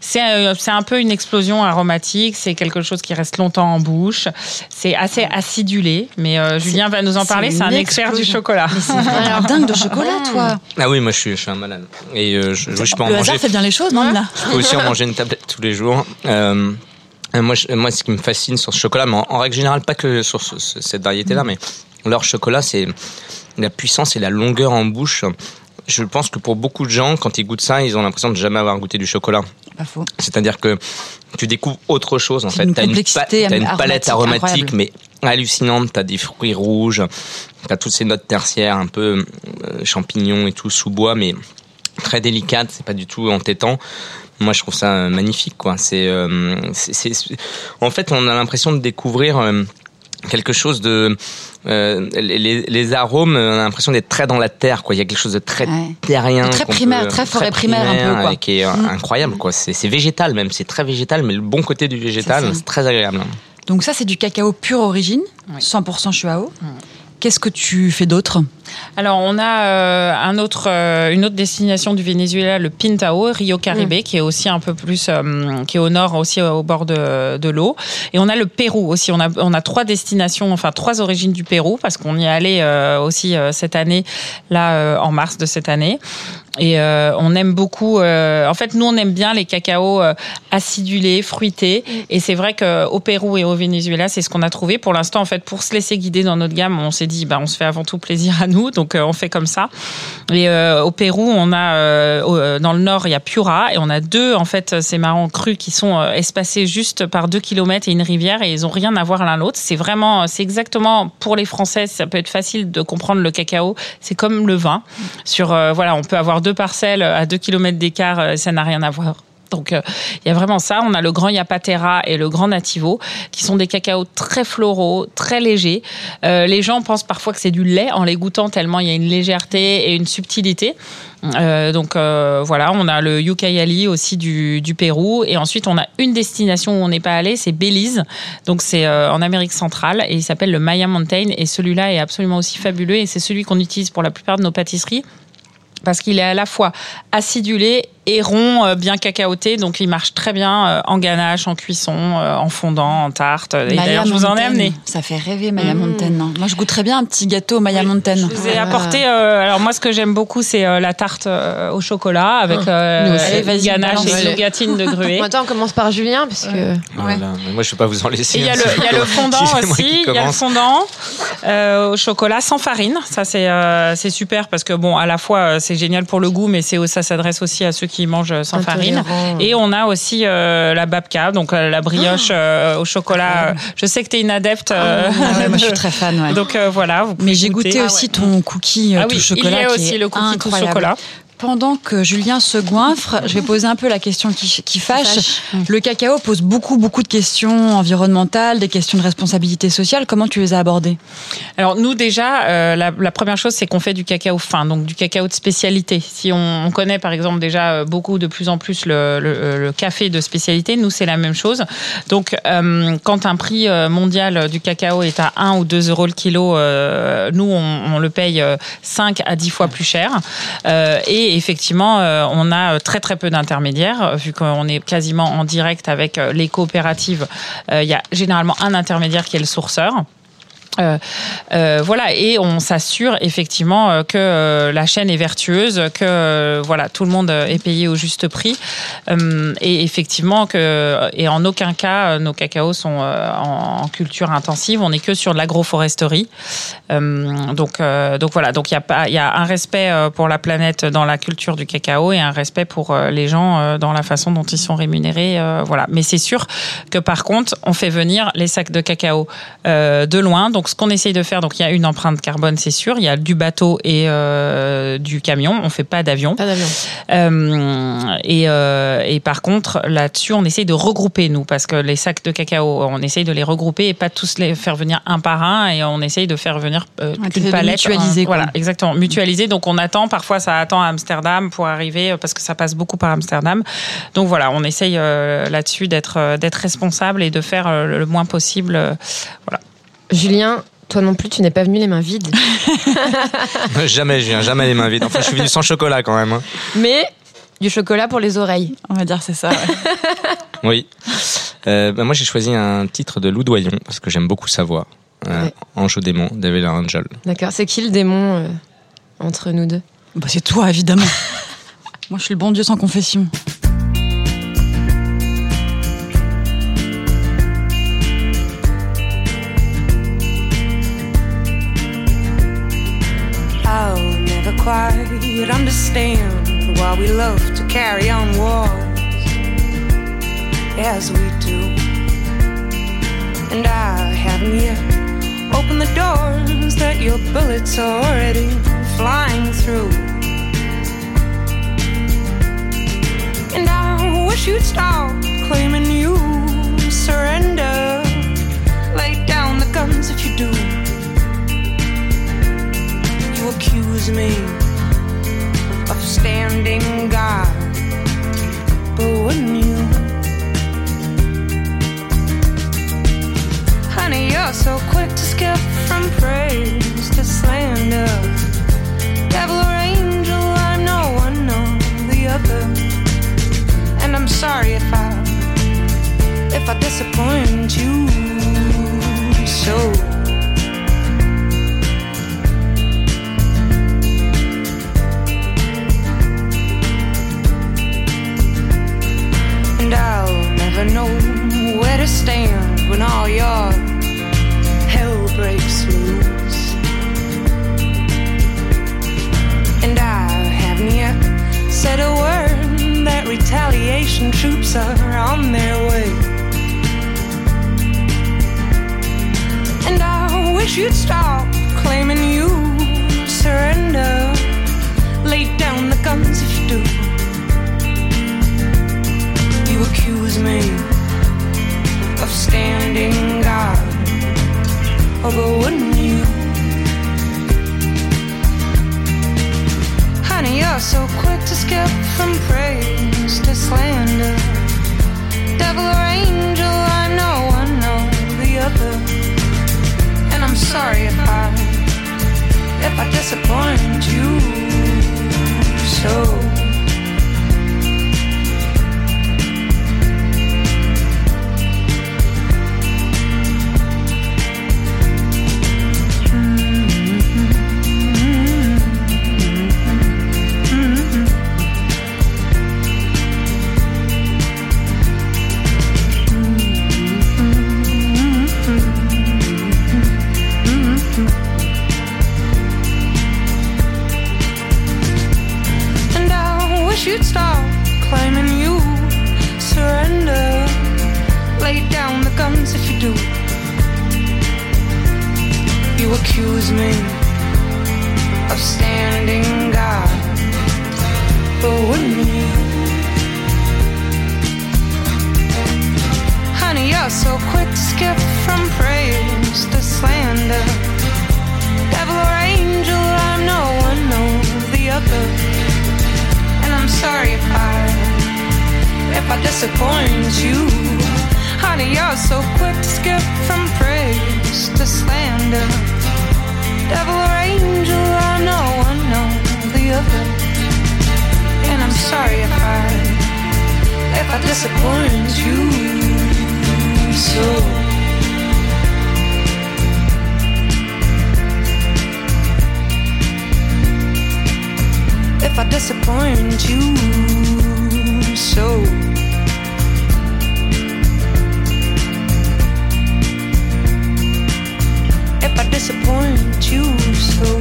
c'est c'est un peu une explosion aromatique, c'est quelque chose qui reste longtemps en bouche, c'est assez acidulé, mais Julien va nous en parler, c'est un expert du chocolat. Mais c'est dingue de chocolat, toi. Ah oui, moi je suis, je suis un malade. Et euh, je, je peux en Le manger. hasard fait bien les choses, non, Nina Je peux aussi en manger une tablette tous les jours. Euh, Euh, Moi, je- moi, ce qui me fascine sur ce chocolat, mais en, en règle générale, pas que sur ce- ce- cette variété-là, mais leur chocolat, c'est la puissance et la longueur en bouche. Je pense que pour beaucoup de gens, quand ils goûtent ça, ils ont l'impression de jamais avoir goûté du chocolat. Pas faux. C'est-à-dire que tu découvres autre chose en fait. une T'as une, t'as une palette aromatique mais hallucinante. T'as des fruits rouges, t'as toutes ces notes tertiaires, un peu euh, champignons et tout sous bois, mais très délicate. C'est pas du tout entêtant. Moi, je trouve ça euh, magnifique, quoi. C'est, euh, en fait, on a l'impression de découvrir. euh, quelque chose de euh, les, arômes on a l'impression d'être très dans la terre quoi il y a quelque chose de très Ouais. terrien Très primaire, peut- très forêt primaire, un peu, quoi. qui est euh, Mm. incroyable quoi c'est c'est végétal même c'est très végétal mais le bon côté du végétal c'est très agréable Donc ça, c'est du cacao pure origine, 100% Chuao. Qu'est-ce que tu fais d'autre? Alors, on a euh, un autre, euh, une autre destination du Venezuela, le Pintao, Rio Caribe, qui est aussi un peu plus, euh, qui est au nord, aussi au bord de, de l'eau. Et on a le Pérou aussi. On a, on a trois destinations, enfin trois origines du Pérou, parce qu'on y est allé euh, aussi euh, cette année, là, euh, en mars de cette année. Et euh, on aime beaucoup. euh, en fait, nous, on aime bien les cacaos euh, acidulés, fruités. Et c'est vrai qu'au Pérou et au Venezuela, c'est ce qu'on a trouvé. Pour l'instant, en fait, pour se laisser guider dans notre gamme, on s'est dit, bah, on se fait avant tout plaisir à nous, donc euh, on fait comme ça. Et euh, au Pérou, on a euh, dans le nord, il y a Piura, et on a deux, en fait, c'est marrant, crus qui sont espacés juste par deux kilomètres et une rivière, et ils ont rien à voir l'un l'autre. C'est vraiment, c'est exactement pour les Français, ça peut être facile de comprendre le cacao. C'est comme le vin. Sur, voilà, on peut avoir deux parcelles à deux kilomètres d'écart, euh, ça n'a rien à voir. Donc euh, il y a vraiment ça. On a le grand Yapatera et le grand Nativo, qui sont des cacaos très floraux, très légers. Euh, les gens pensent parfois que c'est du lait en les goûtant tellement il y a une légèreté et une subtilité. Euh, donc euh, voilà, on a le Ucayali aussi du, du Pérou et ensuite on a une destination où on n'est pas allé, c'est Belize. Donc c'est euh, en Amérique centrale et il s'appelle le Maya Mountain et celui-là est absolument aussi fabuleux et c'est celui qu'on utilise pour la plupart de nos pâtisseries parce qu'il est à la fois acidulé et rond, euh, bien cacaoté, donc il marche très bien euh, en ganache, en cuisson, euh, en fondant, en tarte. Et d'ailleurs, je vous en ai amené. Ça fait rêver Maya Mmh. Mountain. Moi, je goûterais bien un petit gâteau Maya Mountain. Je vous ai apporté. euh, alors moi, ce que j'aime beaucoup, c'est euh, la tarte euh, au chocolat avec Ah, euh, aussi. allez, ganache et nougatine de gruet. Attends, on commence par Julien, parce que. Voilà. Mais moi je vais pas vous en laisser Et il y a hein, il y a le fondant si aussi. Il y a le fondant euh, au chocolat sans farine. Ça c'est euh, super parce que bon à la fois c'est génial pour le goût, mais c'est ça s'adresse aussi à ceux qui mangent sans farine. Et on a aussi euh, la babka, donc euh, la brioche euh, au chocolat. Je sais que tu es une adepte. euh, Ah ouais, moi, je suis très fan. ouais. Donc euh, voilà. vous Mais j'ai goûté Ah aussi ouais. ton cookie euh, Ah tout oui, chocolat. il y a qui aussi est le cookie tout incroyable. chocolat. Pendant que Julien se goinfre, je vais poser un peu la question qui, qui fâche. Le cacao pose beaucoup, beaucoup de questions environnementales, des questions de responsabilité sociale. Comment tu les as abordées? Alors nous déjà, euh, la, la première chose c'est qu'on fait du cacao fin, donc du cacao de spécialité. Si on, on connaît par exemple déjà euh, beaucoup de plus en plus le, le- le café de spécialité, nous c'est la même chose. Donc euh, quand un prix euh, mondial du cacao est à 1 ou 2 euros le kilo, euh, nous on, on le paye euh, 5 à 10 fois plus cher. Euh, et effectivement, euh, on a très très peu d'intermédiaires, euh, vu qu'on est quasiment en direct avec euh, les coopératives. Euh, Il y a généralement un intermédiaire qui est le sourceur. Euh, euh, voilà et on s'assure effectivement euh, que euh, la chaîne est vertueuse que voilà tout le monde est payé au juste prix. Et effectivement que et en aucun cas nos cacaos sont en, en culture intensive. On n'est que sur de l'agroforesterie. Donc donc voilà. Donc il y a pas il y a un respect pour la planète dans la culture du cacao et un respect pour les gens dans la façon dont ils sont rémunérés voilà. Mais c'est sûr que par contre on fait venir les sacs de cacao de loin. Donc ce qu'on essaye de faire donc il y a une empreinte carbone c'est sûr il y a du bateau et euh, du camion on fait pas d'avion Pas d'avion. euh, et, euh, et par contre, là-dessus, on essaye de regrouper, nous, parce que les sacs de cacao, on essaye de les regrouper et pas tous les faire venir un par un, et on essaye de faire venir une palette. mutualiser, hein. Voilà, exactement, mutualiser. Donc on attend, parfois ça attend à Amsterdam pour arriver, parce que ça passe beaucoup par Amsterdam. Donc voilà, on essaye là-dessus d'être d'être responsable et de faire le moins possible. voilà. Julien, toi non plus, tu n'es pas venu les mains vides. jamais, je viens jamais les mains vides. Enfin, je suis venu sans chocolat quand même. hein. Mais du chocolat pour les oreilles. On va dire c'est ça. ouais. Oui. Euh, bah, moi, j'ai choisi un titre de Loudoyon parce que j'aime beaucoup sa voix. Euh, Ouais. Ange au démon, David Angel. D'accord. C'est qui le démon euh, entre nous deux? Bah, c'est toi, évidemment. Moi, je suis le bon Dieu sans confession. Quite understand why we love to carry on wars as we do. And I haven't yet opened the doors that your bullets are already flying through. And I wish you'd stop claiming you surrender. Lay down the guns if you do. You accuse me of standing guard, but wouldn't you? Honey, you're so quick to skip from praise to slander. Devil or angel, I'm no one or the other. And I'm sorry if I if I disappoint you so. So quick to skip from praise to slander. Devil or angel, I'm no one or the other. And I'm sorry if I if I disappoint you. Honey, you're so quick to skip from praise to slander. Devil or angel, I'm no one or the other. And I'm sorry if I if I disappoint you. So. if I disappoint you so. If I disappoint you so.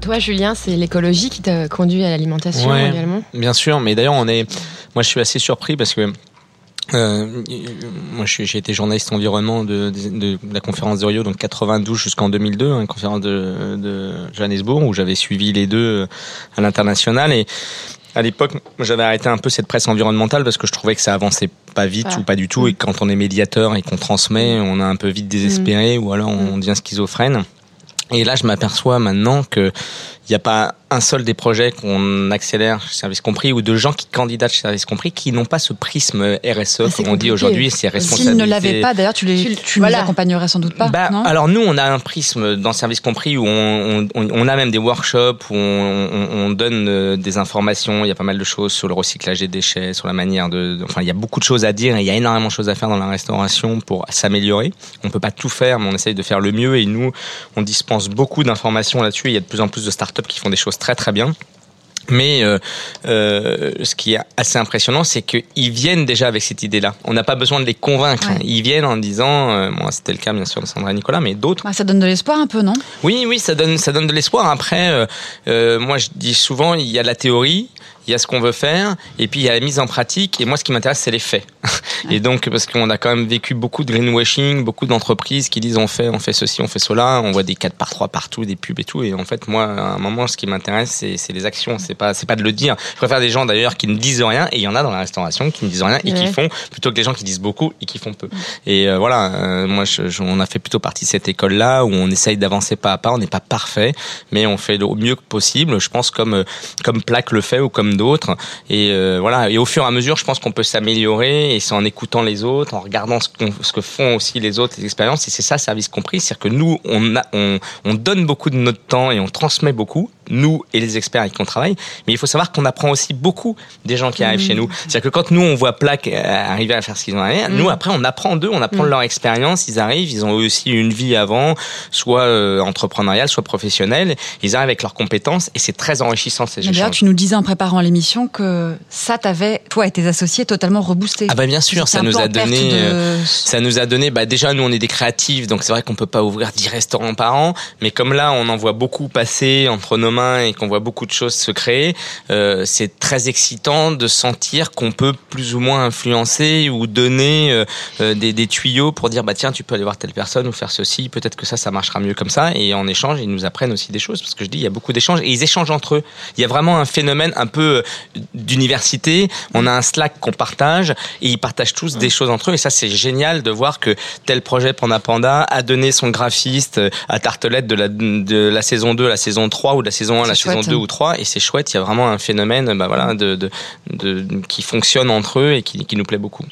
Toi, Julien, c'est l'écologie qui t'a conduit à l'alimentation Ouais, également? Bien sûr, mais d'ailleurs, on est. Moi, je suis assez surpris parce que. Euh, moi, j'ai été journaliste environnement de, de, de la conférence de Rio, donc 92 jusqu'en 2002, hein, conférence de, de Johannesburg, où j'avais suivi les deux euh, à l'international. Et à l'époque, j'avais arrêté un peu cette presse environnementale parce que je trouvais que ça avançait pas vite ou pas du tout. Et quand on est médiateur et qu'on transmet, on est un peu vite désespéré ou alors on devient schizophrène. Et là, je m'aperçois maintenant que il n'y a pas un seul des projets qu'on accélère chez Service Compris ou de gens qui candidatent chez Service Compris qui n'ont pas ce prisme RSE, comme on dit aujourd'hui, c'est S'ils responsabilité. ne l'avaient pas, d'ailleurs, tu, les, tu voilà. nous accompagnerais sans doute pas. Bah, non? alors nous, on a un prisme dans Service Compris où on, on, on a même des workshops où on, on, on donne euh, des informations. Il y a pas mal de choses sur le recyclage des déchets, sur la manière de. de- Enfin, il y a beaucoup de choses à dire et il y a énormément de choses à faire dans la restauration pour s'améliorer. On peut pas tout faire, mais on essaye de faire le mieux et nous, on dispense beaucoup d'informations là-dessus. Il y a de plus en plus de startups qui font des choses très très bien. Mais euh, euh, ce qui est assez impressionnant, c'est qu'ils viennent déjà avec cette idée-là. On n'a pas besoin de les convaincre. Ouais. Ils viennent en disant, euh, moi c'était le cas bien sûr de Sandra et Nicolas, mais d'autres. Ouais, ça donne de l'espoir un peu, non? Oui, oui, ça donne, ça donne de l'espoir. Après, euh, moi je dis souvent, il y a la théorie, il y a ce qu'on veut faire, et puis il y a la mise en pratique. Et moi, ce qui m'intéresse, c'est les faits. Et donc, parce qu'on a quand même vécu beaucoup de greenwashing, beaucoup d'entreprises qui disent on fait, on fait ceci, on fait cela, on voit des 4 par 3 partout, des pubs et tout. Et en fait, moi, à un moment, ce qui m'intéresse, c'est, les actions. C'est pas, c'est pas de le dire. Je préfère des gens d'ailleurs qui ne disent rien, et il y en a dans la restauration qui ne disent rien et qui font, plutôt que des gens qui disent beaucoup et qui font peu. Et euh, voilà, euh, moi, je, je- on a fait plutôt partie de cette école-là où on essaye d'avancer pas à pas. On n'est pas parfait, mais on fait au mieux que possible. Je pense comme euh, comme Plaque le fait ou comme d'autres. Et euh, voilà. Et au fur et à mesure, je pense qu'on peut s'améliorer. Et c'est en écoutant les autres, en regardant ce, ce que font aussi les autres, les expériences. Et c'est ça, service compris, c'est-à-dire que nous, on, a, on on donne beaucoup de notre temps et on transmet beaucoup, nous et les experts avec qui on travaille. Mais il faut savoir qu'on apprend aussi beaucoup des gens qui arrivent chez nous. C'est-à-dire que quand nous on voit Plaque euh, arriver à faire ce qu'ils ont à nous après on apprend d'eux, on apprend de leur expérience. Ils arrivent, ils ont aussi une vie avant, soit euh, entrepreneuriale, soit professionnelle. Ils arrivent avec leurs compétences et c'est très enrichissant ces Mais D'ailleurs, échanges. tu nous disais en préparant l'émission que ça t'avait, toi et tes associés, totalement reboosté. Ah bah bien sûr, ça nous a donné, euh, ça nous a donné. Bah déjà nous on est des créatifs, donc c'est vrai qu'on peut pas ouvrir 10 restaurants par an, mais comme là on en voit beaucoup passer entre nos mains et qu'on voit beaucoup de choses se créer, euh, c'est très excitant de sentir qu'on peut plus ou moins influencer ou donner euh, euh, des, tuyaux pour dire bah tiens tu peux aller voir telle personne ou faire ceci, peut-être que ça ça marchera mieux comme ça. Et en échange ils nous apprennent aussi des choses parce que je dis il y a beaucoup d'échanges et ils échangent entre eux. Il y a vraiment un phénomène un peu d'université. On a un Slack qu'on partage et ils partagent tous des choses entre eux. Et ça, c'est génial de voir que tel projet Panda Panda a donné son graphiste à Tartelette de la, de la saison 2 à la saison 3 ou de la saison 1 à la C'est saison chouette. 2 ou 3. Et c'est chouette. Il y a vraiment un phénomène bah, voilà, de, de, de, qui fonctionne entre eux et qui, qui nous plaît beaucoup.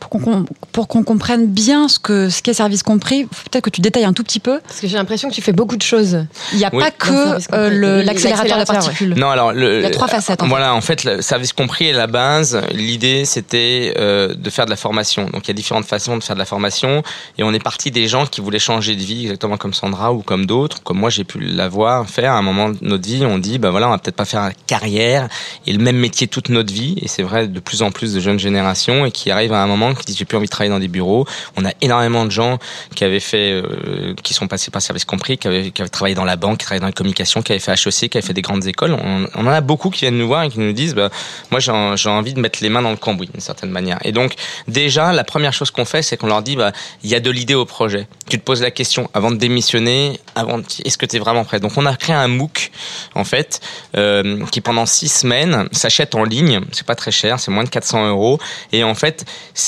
Pour qu'on pour qu'on comprenne bien ce que ce qu'est service compris, peut-être que tu détailles un tout petit peu. Parce que j'ai l'impression que tu fais beaucoup de choses. Il n'y a Oui. pas que euh, l'accélérateur de l'accélérateur, ouais. particules. Non, alors le, Il y a trois facettes, en fait. Voilà, en fait, le service compris à la base, l'idée c'était euh, de faire de la formation. Donc il y a différentes façons de faire de la formation, et on est parti des gens qui voulaient changer de vie, exactement comme Sandra ou comme d'autres, comme moi j'ai pu l'avoir faire à un moment de notre vie. On dit, bah voilà, on va peut-être pas faire carrière et le même métier toute notre vie, et c'est vrai de plus en plus de jeunes générations et qui arrivent à un moment qui disent j'ai plus envie de travailler dans des bureaux. On a énormément de gens qui avaient fait, euh, qui sont passés par service compris, qui avaient, travaillé dans la banque, qui travaillaient dans la communication, qui avaient fait HEC, qui avaient fait des grandes écoles. On, en a beaucoup qui viennent nous voir et qui nous disent, bah, moi j'ai en- j'ai envie de mettre les mains dans le cambouis d'une certaine manière. Et donc déjà, la première chose qu'on fait, c'est qu'on leur dit, bah, il y a de l'idée au projet. Tu te poses la question avant de démissionner, avant, est-ce que tu es vraiment prêt? Donc on a créé un MOOC en fait euh, qui pendant six semaines s'achète en ligne. C'est pas très cher, c'est moins de 400 euros. Et en fait,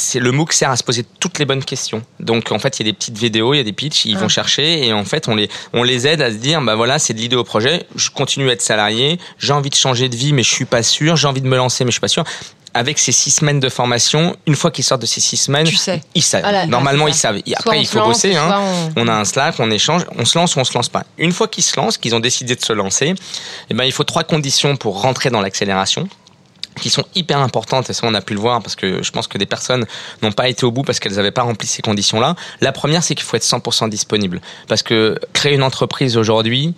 c'est le MOOC sert à se poser toutes les bonnes questions. Donc en fait, il y a des petites vidéos, il y a des pitchs, ils vont chercher et en fait, on les on les aide à se dire bah voilà, c'est de l'idée au projet. Je continue à être salarié, j'ai envie de changer de vie, mais je suis pas sûr. J'ai envie de me lancer, mais je suis pas sûr. Avec ces six semaines de formation, une fois qu'ils sortent de ces six semaines, Tu sais. ils savent. Voilà, Normalement, ils savent. Après, on il faut lance, bosser. Hein. on- On a un Slack, on échange, on se lance ou on se lance pas. Une fois qu'ils se lancent, qu'ils ont décidé de se lancer, eh ben, il faut trois conditions pour rentrer dans l'accélération qui sont hyper importantes et ça on a pu le voir parce que je pense que des personnes n'ont pas été au bout parce qu'elles n'avaient pas rempli ces conditions là. La première c'est qu'il faut être 100% disponible parce que créer une entreprise aujourd'hui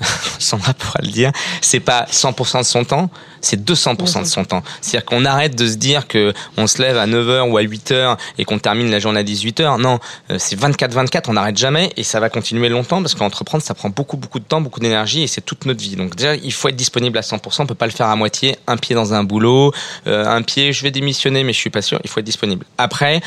Sandra pourra le dire, c'est pas 100% de son temps, c'est 200% de son temps. C'est-à-dire qu'on arrête de se dire que on se lève à 9h ou à 8h et qu'on termine la journée à 18h. Non, euh, c'est 24-24, on n'arrête jamais et ça va continuer longtemps parce qu'entreprendre, ça prend beaucoup, beaucoup de temps, beaucoup d'énergie et c'est toute notre vie. Donc déjà, il faut être disponible à 100%, on peut pas le faire à moitié, un pied dans un boulot, euh, un pied, je vais démissionner mais je suis pas sûr, il faut être disponible. Après,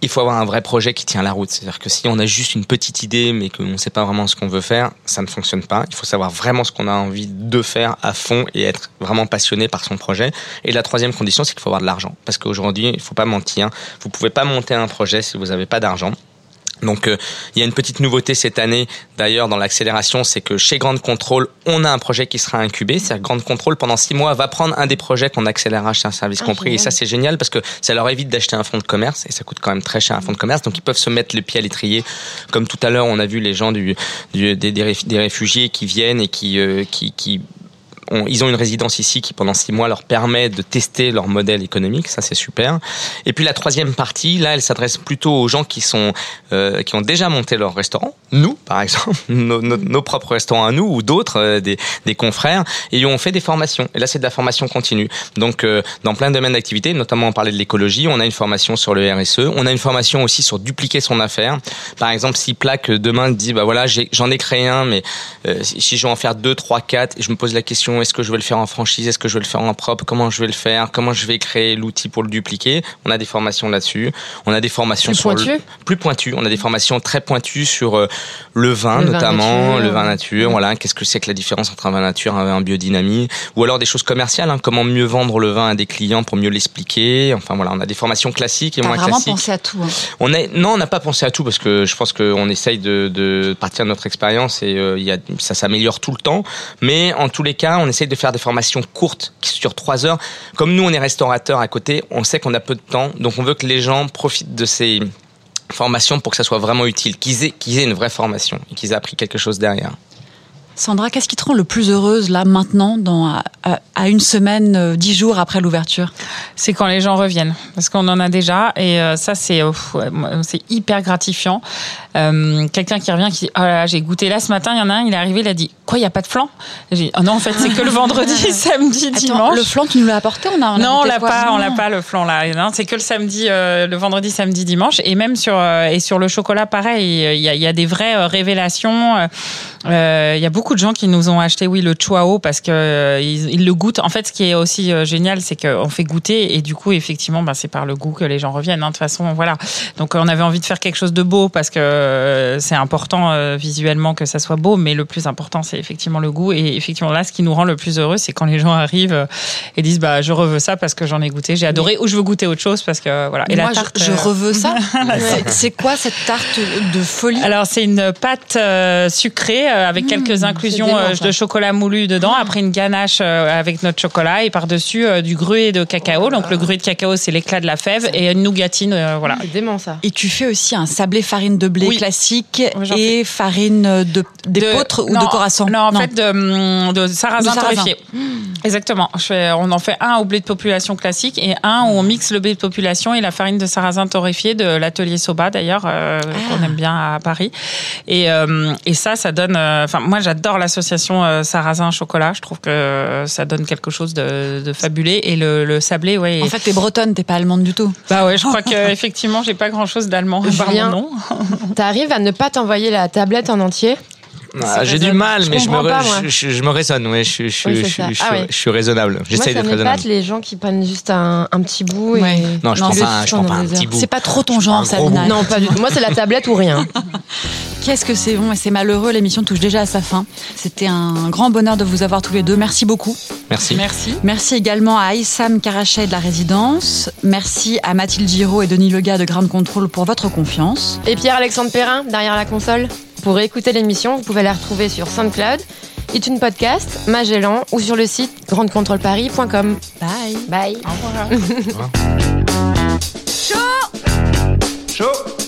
il faut avoir un vrai projet qui tient la route. C'est-à-dire que si on a juste une petite idée mais qu'on ne sait pas vraiment ce qu'on veut faire, ça ne fonctionne pas. Il faut savoir vraiment ce qu'on a envie de faire à fond et être vraiment passionné par son projet. Et la troisième condition, c'est qu'il faut avoir de l'argent. Parce qu'aujourd'hui, il faut pas mentir. Vous pouvez pas monter un projet si vous n'avez pas d'argent. Donc euh, il y a une petite nouveauté cette année d'ailleurs dans l'accélération, c'est que chez Grande Contrôle, on a un projet qui sera incubé. C'est-à-dire Grande Contrôle pendant six mois va prendre un des projets qu'on accélérera chez un service Ah, compris. Et ça c'est génial parce que ça leur évite d'acheter un fonds de commerce et ça coûte quand même très cher un fonds de commerce. Donc ils peuvent se mettre le pied à l'étrier. Comme tout à l'heure, on a vu les gens du, du- des, des réfugiés qui viennent et qui, euh, qui, qui on- ils ont une résidence ici qui pendant six mois leur permet de tester leur modèle économique. Ça, c'est super. Et puis la troisième partie, là, elle s'adresse plutôt aux gens qui sont euh, qui ont déjà monté leur restaurant. Nous, par exemple, nos, nos- nos propres restaurants à nous ou d'autres, euh, des, des confrères, et on fait des formations. Et là, c'est de la formation continue. Donc, euh, dans plein de domaines d'activité, notamment on parlait de l'écologie, on a une formation sur le RSE, on a une formation aussi sur dupliquer son affaire. Par exemple, si Plaque euh, demain dit, bah voilà, j'en ai, créé un, mais euh, si je vais en faire deux, trois, quatre, je me pose la question, est-ce que je vais le faire en franchise, est-ce que je vais le faire en propre, comment je vais le faire, comment je vais créer l'outil pour le dupliquer? On a des formations là-dessus. On a des formations Plus le- pointues plus pointues. On a des formations très pointues sur euh, le vin Le notamment, nature. le vin nature. Voilà, qu'est-ce que c'est que la différence entre un vin nature et un vin biodynamie, ou alors des choses commerciales, hein, comment mieux vendre le vin à des clients pour mieux l'expliquer? Enfin voilà, on a des formations classiques et moins vraiment classiques. pensé à tout. hein. On est non, on n'a pas pensé à tout parce que je pense qu'on essaye de, de partir de notre expérience et euh, y a, ça s'améliore tout le temps. Mais en tous les cas, on essaye de faire des formations courtes qui sur trois heures. Comme nous, on est restaurateur à côté, on sait qu'on a peu de temps, donc on veut que les gens profitent de ces formations pour que ça soit vraiment utile, qu'ils aient, qu'ils aient une vraie formation et qu'ils aient appris quelque chose derrière. Sandra, qu'est-ce qui te rend le plus heureuse là maintenant, dans, à, à- une semaine, euh, dix jours après l'ouverture? C'est quand les gens reviennent, parce qu'on en a déjà, et euh, ça c'est moi, c'est hyper gratifiant. Euh, Quelqu'un qui revient, qui dit, oh là là, j'ai goûté là ce matin, il y en a un, il est arrivé, il a dit, quoi, il y a pas de flan? J'ai dit, oh non, en fait, c'est que le vendredi, samedi, Attends, dimanche. le flan, tu nous l'as apporté on a, on non, on l'a pas, on l'a pas le flan là. C'est que le samedi, euh, le vendredi, samedi, dimanche, et même sur euh, et sur le chocolat, pareil. Il y a, y a des vraies révélations. Il y a beaucoup de gens qui nous ont acheté, oui, le chuao parce que ils, ils le goûtent. En fait, ce qui est aussi génial, c'est qu'on fait goûter et du coup, effectivement, ben, c'est par le goût que les gens reviennent. hein. De toute façon, voilà. Donc, on avait envie de faire quelque chose de beau parce que euh, c'est important euh, visuellement que ça soit beau, mais le plus important, c'est effectivement le goût. Et effectivement, là, ce qui nous rend le plus heureux, c'est quand les gens arrivent euh, et disent, bah, je reveux ça parce que j'en ai goûté, j'ai adoré, ou je veux goûter autre chose parce que voilà. Et moi, la je- tarte, je, euh, reveux ça. C'est- quoi cette tarte de folie? Alors c'est une pâte euh, sucrée avec quelques inclusions dément, de chocolat moulu dedans, après une ganache euh, avec notre chocolat et par-dessus euh, du gruet de cacao. Donc le gruet de cacao c'est l'éclat de la fève et une nougatine, euh, voilà. C'est dément ça. Et tu fais aussi un sablé farine de blé Oui. classique Oui, et farine de d'épeautre ou non, de corasson Non, en fait, de, hum, de sarrasin torréfié. Exactement. Je fais, on en fait un au blé de population classique et un où on mixe le blé de population et la farine de sarrasin torréfié de l'atelier Soba d'ailleurs, euh, Ah. qu'on aime bien à Paris. Et, euh, et ça, ça donne. euh, Enfin, moi, j'adore l'association euh, sarrasin chocolat. Je trouve que ça donne quelque chose de, de fabuleux. Et le, le sablé, ouais. En fait, t'es bretonne, t'es pas allemande du tout. bah ouais, je crois que effectivement, j'ai pas grand chose d'allemand à part Nom. T'arrives à ne pas t'envoyer la tablette en entier Ah, J'ai du mal, Je mais je me, comprends pas, ra- moi. je, je- je me raisonne. Ouais, je, je, je, Oui, c'est je- ça. je- Ah ouais. je suis raisonnable. J'essaye d'être raisonnable. m'épate les gens qui prennent juste un, un petit bout. Et... Ouais. Non, je Non, prends c'est- pas, je prends pas un petit bout. C'est pas trop ton genre, Sabina. Non, pas du tout. Moi, c'est la tablette ou rien. Qu'est-ce que c'est bon et c'est malheureux. L'émission touche déjà à sa fin. C'était un grand bonheur de vous avoir tous les deux. Merci beaucoup. Merci. Merci. Merci également à Aïssam Karachet de la résidence. Merci à Mathilde Giraud et Denis Lega de Ground Control pour votre confiance. Et Pierre-Alexandre Perrin, derrière la console. Pour écouter l'émission, vous pouvez la retrouver sur SoundCloud, iTunes Podcast, Magellan ou sur le site grandecontrôleparis.com. Bye. Bye. Au revoir. Chaud.